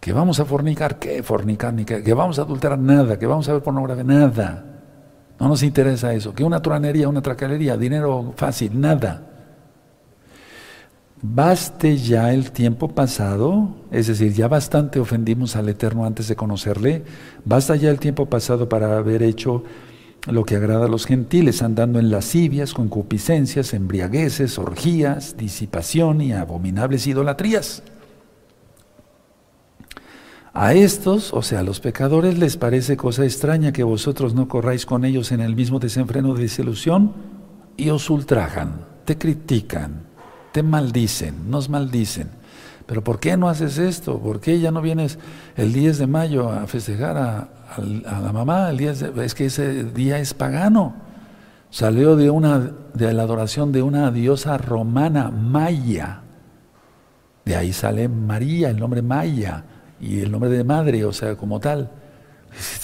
Que vamos a fornicar, ¿qué fornicar? Ni que, que vamos a adulterar, nada, que vamos a ver pornografía, nada. No nos interesa eso. Que una truanería, una tracalería, dinero fácil, nada. Baste ya el tiempo pasado, es decir, ya bastante ofendimos al Eterno antes de conocerle, basta ya el tiempo pasado para haber hecho lo que agrada a los gentiles, andando en lascivias, concupiscencias, embriagueces, orgías, disipación y abominables idolatrías. A estos, o sea, a los pecadores, les parece cosa extraña que vosotros no corráis con ellos en el mismo desenfreno de desilusión y os ultrajan, te critican, te maldicen, nos maldicen. Pero ¿por qué no haces esto? ¿Por qué ya no vienes el 10 de mayo a festejar a, la mamá? El 10 es que ese día es pagano. Salió de, una, de la adoración de una diosa romana, Maya. De ahí sale María, el nombre Maya, y el nombre de madre, o sea, como tal.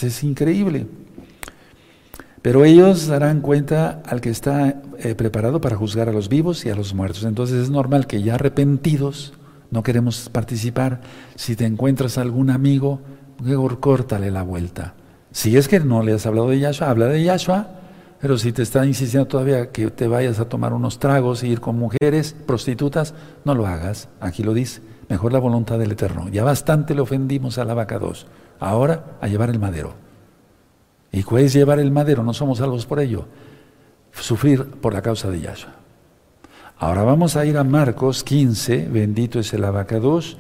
es increíble. Pero ellos darán cuenta al que está eh, preparado para juzgar a los vivos y a los muertos. Entonces es normal que ya arrepentidos no queremos participar. Si te encuentras algún amigo, mejor córtale la vuelta. Si es que no le has hablado de Yahshua, habla de Yahshua, Pero si te está insistiendo todavía que te vayas a tomar unos tragos y ir con mujeres, prostitutas, no lo hagas. Aquí lo dice. Mejor la voluntad del Eterno. Ya bastante le ofendimos a la vaca 2. Ahora a llevar el madero. ¿Y cuál es llevar el madero? No somos salvos por ello. Sufrir por la causa de Yahshua. Ahora vamos a ir a Marcos 15. Bendito es el abacados.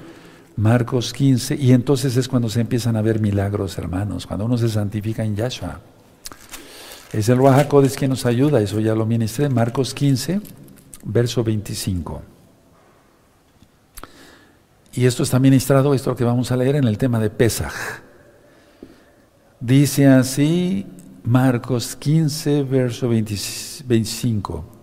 Marcos 15. Y entonces es cuando se empiezan a ver milagros, hermanos. Cuando uno se santifica en Yahshua. Es el Rahakodes quien nos ayuda, eso ya lo ministré, Marcos 15, verso 25. Y esto está ministrado, esto lo que vamos a leer en el tema de Pesaj. Dice así Marcos 15, verso 25.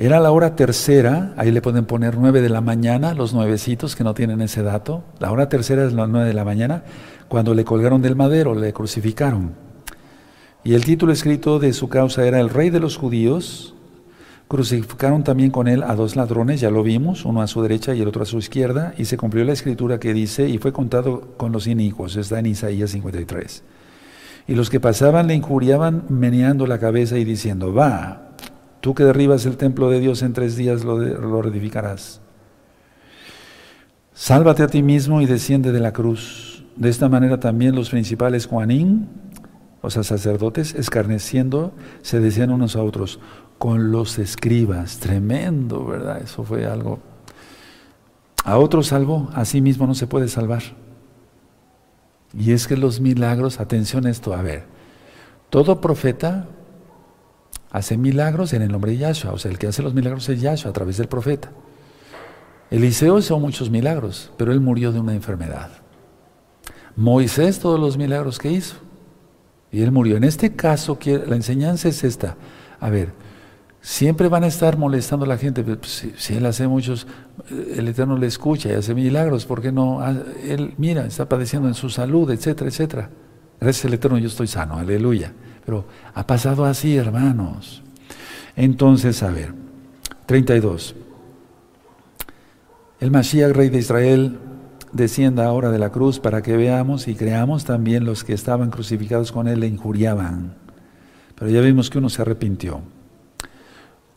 Era la hora tercera, ahí le pueden poner nueve de la mañana, los nuevecitos que no tienen ese dato. La hora tercera es las nueve de la mañana, cuando le colgaron del madero, le crucificaron. Y el título escrito de su causa era El Rey de los Judíos. Crucificaron también con él a dos ladrones, ya lo vimos, uno a su derecha y el otro a su izquierda, y se cumplió la escritura que dice, y fue contado con los inicuos, está en Isaías 53. Y los que pasaban le injuriaban meneando la cabeza y diciendo, va, tú que derribas el templo de Dios en tres días lo, lo reedificarás. Sálvate a ti mismo y desciende de la cruz. De esta manera también los principales Juanín o sea, sacerdotes escarneciendo, se decían unos a otros, con los escribas, tremendo, ¿verdad? Eso fue algo. A otro salvo, a sí mismo no se puede salvar. Y es que los milagros, atención a esto, a ver, todo profeta hace milagros en el nombre de Yahshua, o sea, el que hace los milagros es Yahshua a través del profeta. Eliseo hizo muchos milagros, pero él murió de una enfermedad. Moisés, todos los milagros que hizo, y él murió. En este caso, la enseñanza es esta. A ver, siempre van a estar molestando a la gente. Pues, si, él hace muchos, el Eterno le escucha y hace milagros, ¿por qué no? Ah, él, mira, está padeciendo en su salud, etcétera, etcétera. Gracias al Eterno yo estoy sano, aleluya. Pero ha pasado así, hermanos. Entonces, a ver, 32. El Mashiach, rey de Israel, descienda ahora de la cruz para que veamos y creamos también los que estaban crucificados con él le injuriaban. Pero ya vimos que uno se arrepintió.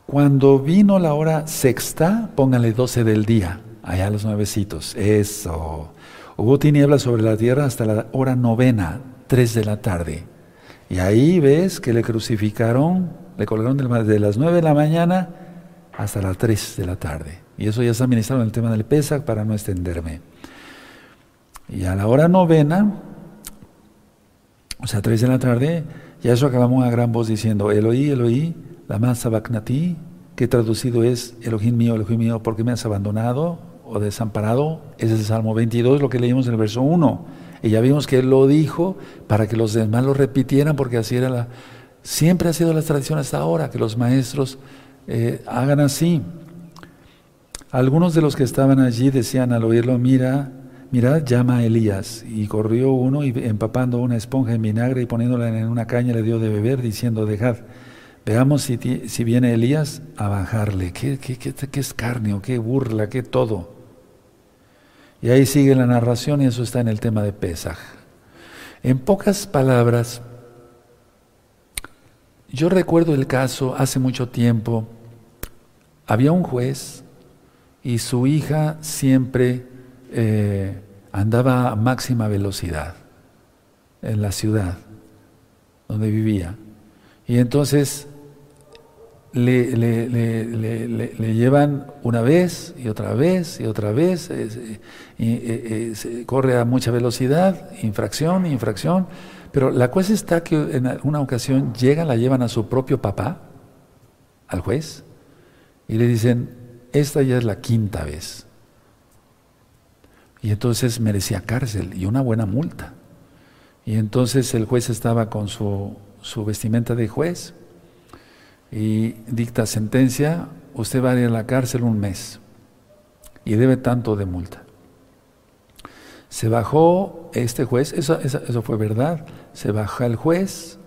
Cuando vino la hora sexta, pónganle 12 del día, allá los nuevecitos, eso. Hubo tinieblas sobre la tierra hasta la hora novena, 3 de la tarde. Y ahí ves que le crucificaron, le colgaron de las 9 de la mañana hasta las 3 de la tarde. Y eso ya está ministrado en el tema del Pesach para no extenderme. Y a la hora novena, o sea, tres de la tarde, ya eso acabamos a gran voz diciendo, Eloí, Eloí, la masa baknati, que traducido es, Elohim mío, Elohim mío, ¿por qué me has abandonado o desamparado? Ese es el Salmo 22, lo que leímos en el verso 1. Y ya vimos que él lo dijo para que los demás lo repitieran, porque así era la... Siempre ha sido la tradición hasta ahora, que los maestros eh, hagan así. Algunos de los que estaban allí decían al oírlo, mira, mirad, llama a Elías. Y corrió uno y empapando una esponja en vinagre y poniéndola en una caña le dio de beber, diciendo, dejad, veamos si, si viene Elías a bajarle. ¿Qué, qué, qué, qué escarnio, qué burla, qué todo. Y ahí sigue la narración y eso está en el tema de Pesaj. En pocas palabras, yo recuerdo el caso hace mucho tiempo, había un juez y su hija siempre eh, andaba a máxima velocidad en la ciudad donde vivía. Y entonces le, le, llevan una vez y otra vez y otra vez, y, corre a mucha velocidad, infracción, infracción, pero la cosa está que en una ocasión llegan, la llevan a su propio papá, al juez, y le dicen, esta ya es la quinta vez. Y entonces merecía cárcel y una buena multa. Y entonces el juez estaba con su, su vestimenta de juez y dicta sentencia, usted va a ir a la cárcel un mes y debe tanto de multa. Se bajó este juez, eso, fue verdad, se baja el juez,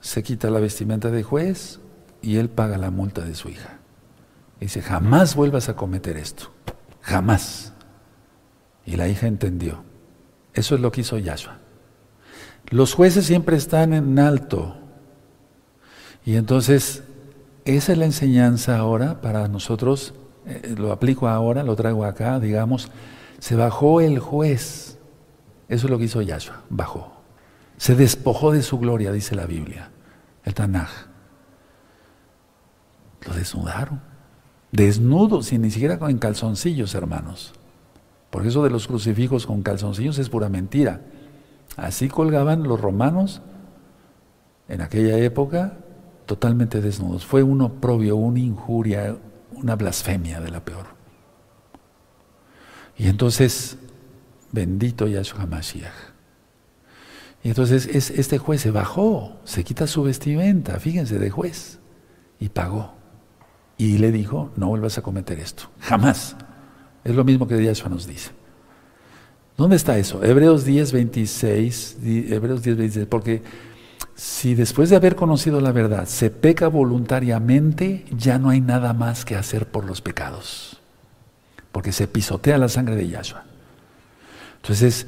se quita la vestimenta de juez y él paga la multa de su hija. dice, jamás vuelvas a cometer esto, jamás. Y la hija entendió. Eso es lo que hizo Yahshua. Los jueces siempre están en alto. Y entonces, esa es la enseñanza ahora para nosotros, eh, lo aplico ahora, lo traigo acá, digamos, se bajó el juez. Eso es lo que hizo Yahshua, bajó. Se despojó de su gloria, dice la Biblia, el Tanaj. Lo desnudaron. Desnudo, sin ni siquiera en calzoncillos, hermanos. Porque eso de los crucifijos con calzoncillos es pura mentira. Así colgaban los romanos en aquella época totalmente desnudos. Fue un oprobio, una injuria, una blasfemia de la peor. Y entonces, bendito Yahshua Mashiach. Y entonces este juez se bajó, se quita su vestimenta, fíjense, de juez, y pagó. Y le dijo, no vuelvas a cometer esto, jamás. Es lo mismo que Yahshua nos dice. ¿Dónde está eso? Hebreos 10, 26, Hebreos 10, 26, porque si después de haber conocido la verdad se peca voluntariamente, ya no hay nada más que hacer por los pecados, porque se pisotea la sangre de Yahshua. Entonces,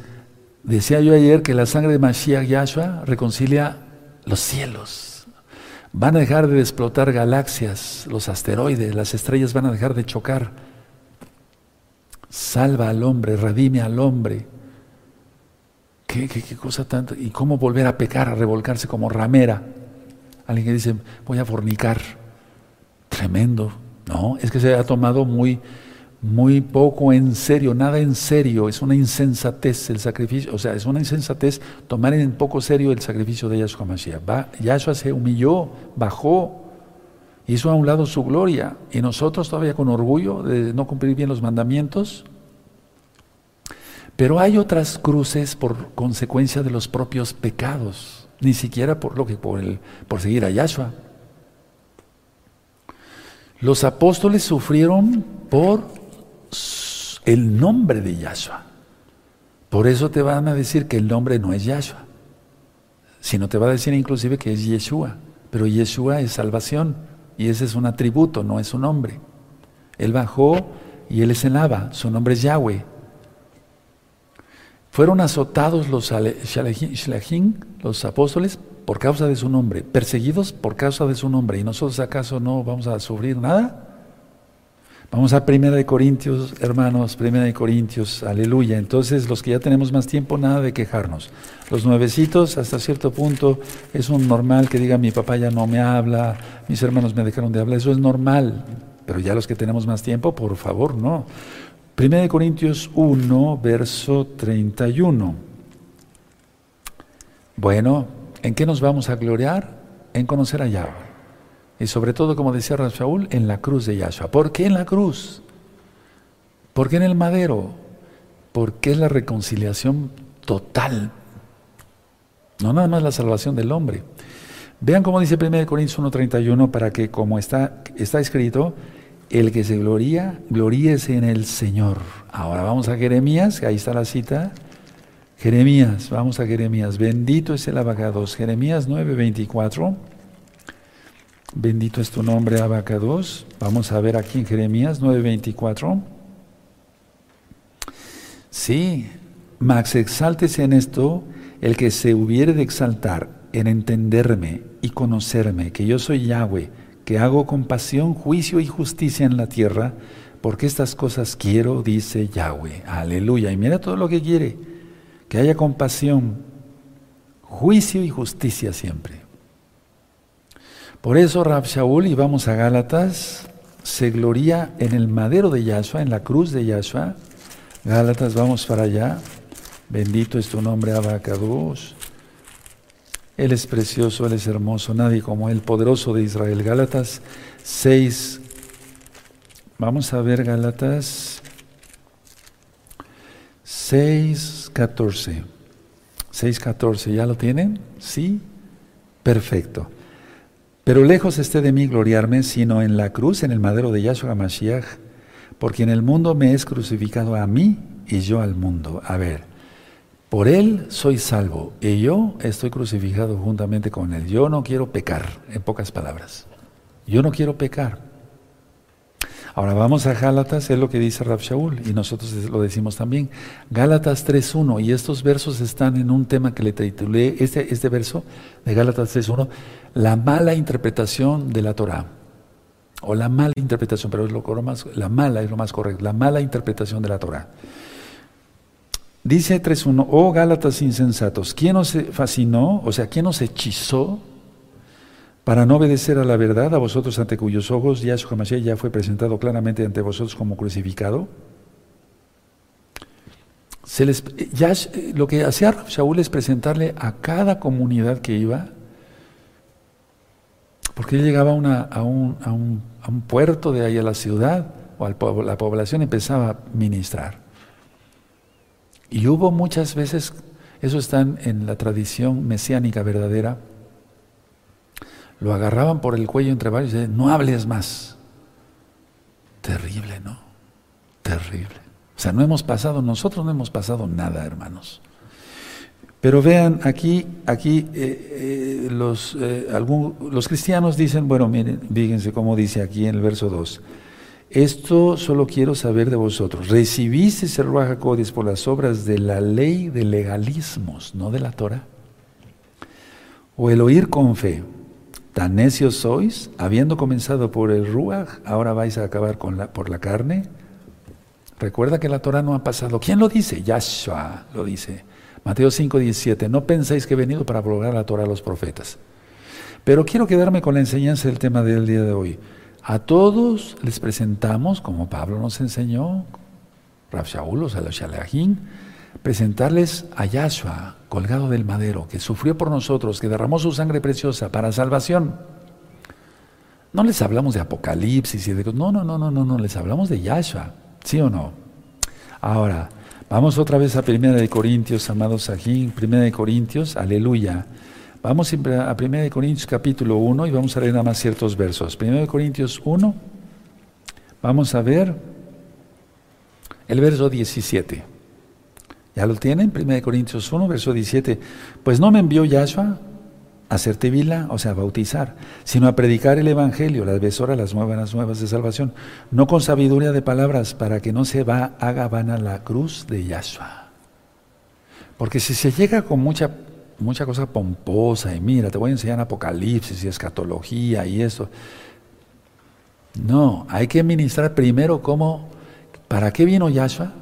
decía yo ayer que la sangre de Mashiach Yahshua reconcilia los cielos, Van a dejar de explotar galaxias, los asteroides, las estrellas van a dejar de chocar. Salva al hombre, redime al hombre. ¿Qué, cosa tanto? ¿Y cómo volver a pecar, a revolcarse como ramera? Alguien que dice, voy a fornicar. Tremendo. No, es que se ha tomado muy, muy poco en serio, nada en serio, es una insensatez el sacrificio, o sea, es una insensatez tomar en poco serio el sacrificio de Yahshua Mashiach. Yahshua se humilló, bajó, hizo a un lado su gloria, y nosotros todavía con orgullo de no cumplir bien los mandamientos. Pero hay otras cruces por consecuencia de los propios pecados, ni siquiera por lo que por, el, por seguir a Yahshua. Los apóstoles sufrieron por el nombre de Yahshua. Por eso te van a decir que el nombre no es Yahshua, sino te va a decir inclusive que es Yeshua. Pero Yeshua es salvación y ese es un atributo, no es un nombre. Él bajó y él es el su nombre es Yahweh. Fueron azotados los Shalachim, los apóstoles, por causa de su nombre, perseguidos por causa de su nombre. ¿Y nosotros acaso no vamos a sufrir nada? Vamos a Primera de Corintios, hermanos, Primera de Corintios, aleluya. Entonces, los que ya tenemos más tiempo, nada de quejarnos. Los nuevecitos, hasta cierto punto, es un normal que diga mi papá ya no me habla, mis hermanos me dejaron de hablar, eso es normal. Pero ya los que tenemos más tiempo, por favor, no. Primera de Corintios 1, verso 31. Bueno, ¿en qué nos vamos a gloriar? En conocer a Yahweh. Y sobre todo, como decía Rafael, en la cruz de Yahshua. ¿Por qué en la cruz? ¿Por qué en el madero? Porque es la reconciliación total. No nada más la salvación del hombre. Vean cómo dice 1 Corintios 1.31 para que como está, está escrito, el que se gloría, gloríese en el Señor. Ahora vamos a Jeremías, ahí está la cita. Jeremías, vamos a Jeremías. Bendito es el abacados. Jeremías 9.24. Bendito es tu nombre, Abacados. Vamos a ver aquí en Jeremías 9:24. Sí, Max, exáltese en esto el que se hubiere de exaltar en entenderme y conocerme, que yo soy Yahweh, que hago compasión, juicio y justicia en la tierra, porque estas cosas quiero, dice Yahweh. Aleluya. Y mira todo lo que quiere, que haya compasión, juicio y justicia siempre. Por eso Rab Shaul, y vamos a Gálatas, se gloria en el madero de Yahshua, en la cruz de Yahshua. Gálatas, vamos para allá. Bendito es tu nombre, Abacados. Él es precioso, Él es hermoso, nadie como Él, poderoso de Israel. Gálatas 6. Vamos a ver Gálatas 6, 14. 6, 14, ¿ya lo tienen? Sí, perfecto. Pero lejos esté de mí gloriarme, sino en la cruz, en el madero de Yahshua Mashiach, porque en el mundo me es crucificado a mí y yo al mundo. A ver, por él soy salvo y yo estoy crucificado juntamente con él. Yo no quiero pecar, en pocas palabras. Yo no quiero pecar. Ahora vamos a Gálatas, es lo que dice Rab Shaul, y nosotros lo decimos también. Gálatas 3.1, y estos versos están en un tema que le titulé, este, este verso de Gálatas 3.1, la mala interpretación de la Torah. O la mala interpretación, pero es lo más, la mala es lo más correcto, la mala interpretación de la Torah. Dice 3.1, oh Gálatas insensatos, ¿quién os fascinó? O sea, ¿quién os hechizó para no obedecer a la verdad, a vosotros ante cuyos ojos Yahshua Mashiach ya fue presentado claramente ante vosotros como crucificado. Se les, lo que hacía Shaul es presentarle a cada comunidad que iba, porque él llegaba a, un, a, un, a, un, puerto de ahí a la ciudad, o a la población empezaba a ministrar. Y hubo muchas veces, eso está en la tradición mesiánica verdadera, lo agarraban por el cuello entre varios y decían, no hables más. Terrible, ¿no? Terrible. O sea, no hemos pasado, nosotros no hemos pasado nada, hermanos. Pero vean, aquí, aquí eh, eh, los, eh, los cristianos dicen, bueno, miren, fíjense cómo dice aquí en el verso 2. Esto solo quiero saber de vosotros. ¿Recibiste el Ruach por las obras de la ley de legalismos, no de la Torah? ¿O el oír con fe? ¿Tan necios sois? Habiendo comenzado por el Ruach, ahora vais a acabar por la carne. Recuerda que la Torah no ha pasado. ¿Quién lo dice? Yahshua lo dice. Mateo 5, 17. No pensáis que he venido para abrogar la Torah a los profetas. Pero quiero quedarme con la enseñanza del tema del día de hoy. A todos les presentamos, como Pablo nos enseñó, Rav Shaul, o los presentarles a Yahshua, colgado del madero, que sufrió por nosotros, que derramó su sangre preciosa para salvación. No les hablamos de Apocalipsis y de... No, no, no, no, no, no, les hablamos de Yahshua, ¿sí o no? Ahora, vamos otra vez a Primera de Corintios, amados aquí, Primera de Corintios, aleluya. Vamos a Primera de Corintios capítulo 1 y vamos a leer nada más ciertos versos. Primera de Corintios 1, vamos a ver el verso 17. ¿Ya lo tienen? 1 Corintios 1, verso 17. Pues no me envió Yahshua a hacer tevila, o sea, a bautizar, sino a predicar el Evangelio, las besoras, las nuevas, nuevas de salvación, no con sabiduría de palabras, para que no se va, haga vana la cruz de Yahshua. Porque si se llega con mucha, mucha cosa pomposa, y mira, te voy a enseñar Apocalipsis y escatología y eso, no, hay que ministrar primero cómo, ¿para qué vino Yahshua?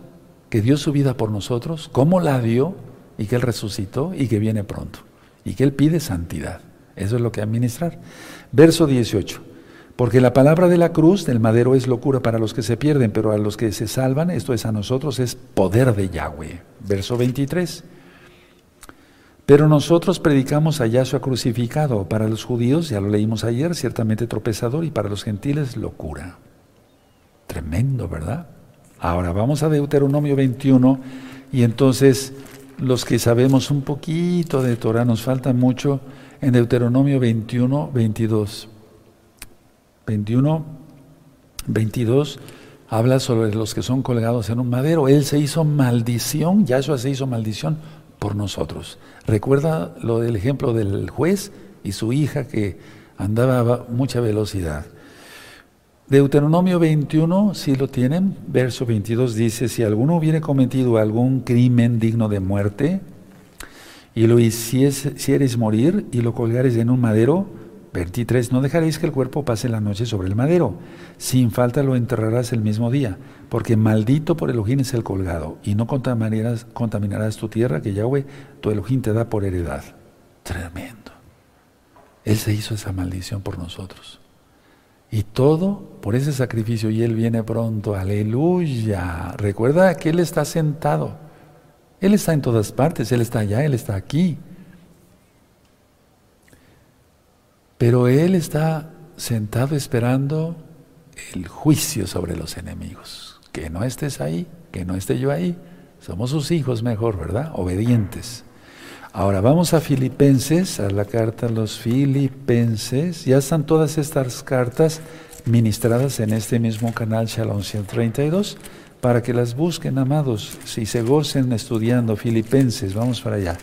que dio su vida por nosotros, cómo la dio y que Él resucitó y que viene pronto y que Él pide santidad. Eso es lo que administrar. Verso 18. Porque la palabra de la cruz del madero es locura para los que se pierden, pero a los que se salvan, esto es a nosotros, es poder de Yahweh. Verso 23. Pero nosotros predicamos a Yahshua crucificado. Para los judíos, ya lo leímos ayer, ciertamente tropezador, y para los gentiles, locura. Tremendo, ¿verdad? Ahora vamos a Deuteronomio 21 y entonces los que sabemos un poquito de Torah, nos falta mucho, en Deuteronomio 21, 22. 21, 22 habla sobre los que son colgados en un madero. Él se hizo maldición, Yahshua se hizo maldición por nosotros. Recuerda lo del ejemplo del juez y su hija que andaba a mucha velocidad. Deuteronomio 21, si lo tienen, verso 22 dice, si alguno hubiere cometido algún crimen digno de muerte, y lo hicieres morir y lo colgares en un madero, 23, no dejaréis que el cuerpo pase la noche sobre el madero, sin falta lo enterrarás el mismo día, porque maldito por Elohim es el colgado, y no contaminarás, contaminarás tu tierra que Yahweh, tu Elohim, te da por heredad. Tremendo. Él se hizo esa maldición por nosotros. Y todo por ese sacrificio y Él viene pronto. Aleluya. Recuerda que Él está sentado. Él está en todas partes. Él está allá, Él está aquí. Pero Él está sentado esperando el juicio sobre los enemigos. Que no estés ahí, que no esté yo ahí. Somos sus hijos mejor, ¿verdad? Obedientes. Ahora vamos a Filipenses, a la carta a los Filipenses. Ya están todas estas cartas ministradas en este mismo canal Shalom 132 para que las busquen, amados, si se gocen estudiando Filipenses. Vamos para allá.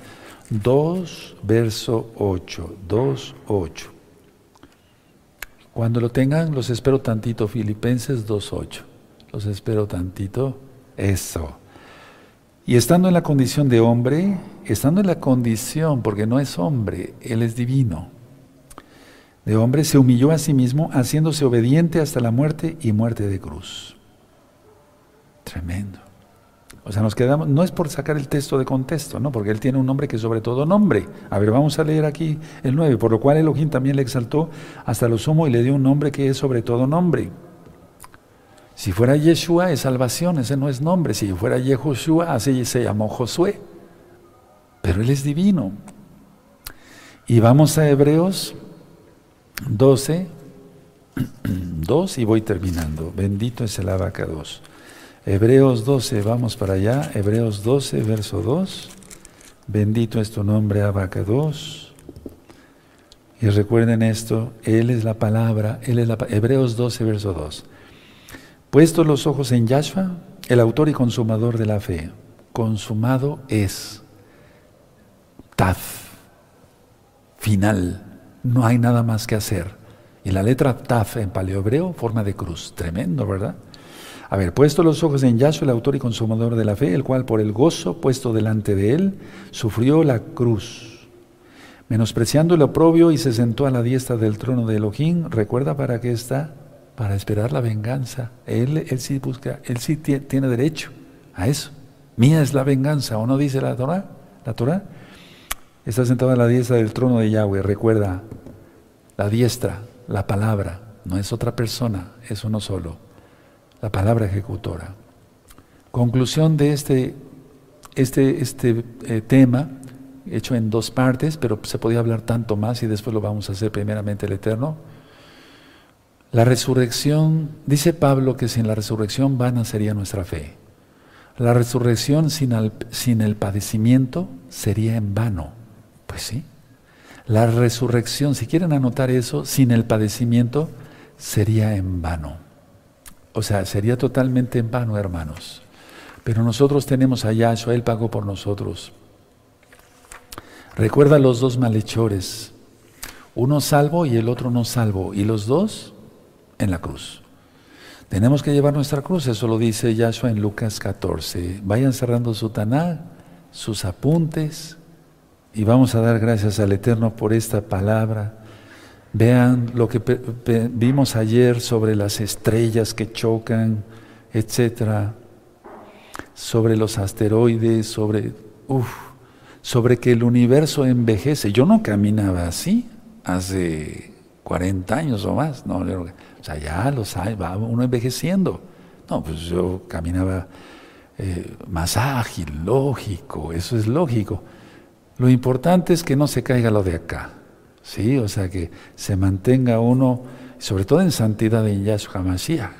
2, verso 8. 2, 8. Cuando lo tengan, los espero tantito, Filipenses 2.8. Los espero tantito. Eso. Y estando en la condición de hombre, estando en la condición, porque no es hombre, Él es divino, de hombre, se humilló a sí mismo, haciéndose obediente hasta la muerte y muerte de cruz. Tremendo. O sea, nos quedamos, no es por sacar el texto de contexto, ¿no? Porque él tiene un nombre que sobre todo nombre. A ver, vamos a leer aquí el 9, por lo cual Elohim también le exaltó hasta lo sumo y le dio un nombre que es sobre todo nombre. Si fuera Yeshua es salvación, ese no es nombre. Si fuera Yehoshua, así se llamó Josué. Pero él es divino. Y vamos a Hebreos 12, 2 y voy terminando. Bendito es el abaca 2. Hebreos 12, vamos para allá. Hebreos 12, verso 2. Bendito es tu nombre, Abaca 2. Y recuerden esto, Él es la palabra, Él es la Hebreos 12, verso 2. Puestos los ojos en Yahshua, el autor y consumador de la fe. Consumado es. Taf. Final. No hay nada más que hacer. Y la letra Taf en paleohebreo, forma de cruz. Tremendo, ¿verdad? A ver, puesto los ojos en Yahshua, el autor y consumador de la fe, el cual por el gozo puesto delante de él, sufrió la cruz, menospreciando el oprobio y se sentó a la diestra del trono de Elohim. ¿Recuerda para qué está? Para esperar la venganza. Él, sí busca, él sí tiene derecho a eso. Mía es la venganza, ¿o no dice la Torah? La Torah está sentado a la diestra del trono de Yahweh. Recuerda, la diestra, la palabra, no es otra persona, es uno solo la palabra ejecutora. Conclusión de este, este, este eh, tema, hecho en dos partes, pero se podía hablar tanto más y después lo vamos a hacer primeramente el Eterno. La resurrección, dice Pablo que sin la resurrección vana sería nuestra fe. La resurrección sin sin el padecimiento sería en vano. Pues sí. La resurrección, si quieren anotar eso, sin el padecimiento sería en vano. O sea, sería totalmente en vano, hermanos. Pero nosotros tenemos a Yahshua, Él pagó por nosotros. Recuerda los dos malhechores, uno salvo y el otro no salvo, y los dos en la cruz. Tenemos que llevar nuestra cruz, eso lo dice Yahshua en Lucas 14. Vayan cerrando su taná, sus apuntes, y vamos a dar gracias al Eterno por esta palabra. Vean lo que vimos ayer sobre las estrellas que chocan, etcétera, sobre los asteroides, sobre, sobre que el universo envejece. Yo no caminaba así hace 40 años o más, no, o sea, ya los hay, va uno envejeciendo. No, pues yo caminaba eh, más ágil, lógico, eso es lógico. Lo importante es que no se caiga lo de acá. ¿Sí? O sea, que se mantenga uno, sobre todo en santidad en Yahshua Mashiach.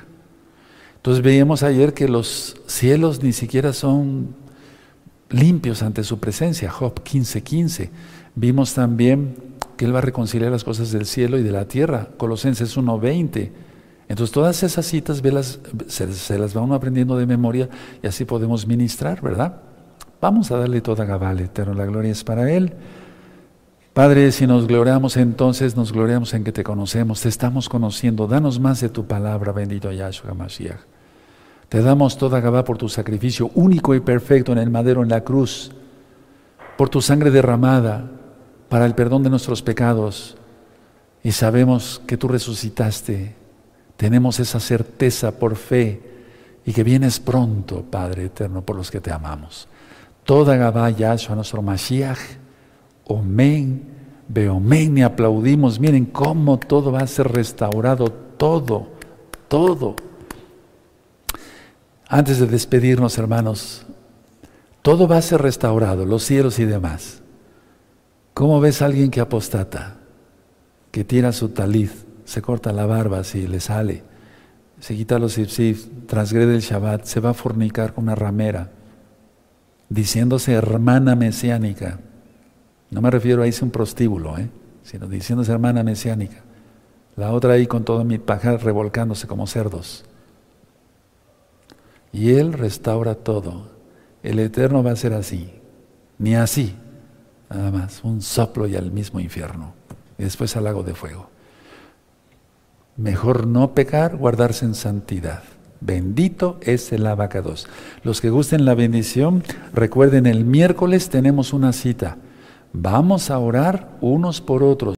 Entonces veíamos ayer que los cielos ni siquiera son limpios ante su presencia, Job 15:15. 15. Vimos también que Él va a reconciliar las cosas del cielo y de la tierra, Colosenses 1:20. Entonces todas esas citas se, se, las va aprendiendo de memoria y así podemos ministrar, ¿verdad? Vamos a darle toda Gabal eterno, la gloria es para Él. Padre, si nos gloriamos entonces, nos gloriamos en que te conocemos, te estamos conociendo. Danos más de tu palabra, bendito Yahshua Mashiach. Te damos toda Gabá por tu sacrificio único y perfecto en el madero, en la cruz, por tu sangre derramada para el perdón de nuestros pecados. Y sabemos que tú resucitaste. Tenemos esa certeza por fe y que vienes pronto, Padre eterno, por los que te amamos. Toda Gabá Yahshua, nuestro Mashiach Omen, Beomen, y aplaudimos. Miren cómo todo va a ser restaurado, todo, todo. Antes de despedirnos, hermanos, todo va a ser restaurado, los cielos y demás. ¿Cómo ves a alguien que apostata, que tira su taliz, se corta la barba si le sale, se quita los sipsif, transgrede el Shabbat, se va a fornicar con una ramera, diciéndose hermana mesiánica? No me refiero a irse un prostíbulo, ¿eh? sino diciéndose hermana mesiánica. La otra ahí con todo mi pajar revolcándose como cerdos. Y Él restaura todo. El Eterno va a ser así. Ni así. Nada más. Un soplo y al mismo infierno. Y después al lago de fuego. Mejor no pecar, guardarse en santidad. Bendito es el abacados. Los que gusten la bendición, recuerden, el miércoles tenemos una cita. Vamos a orar unos por otros.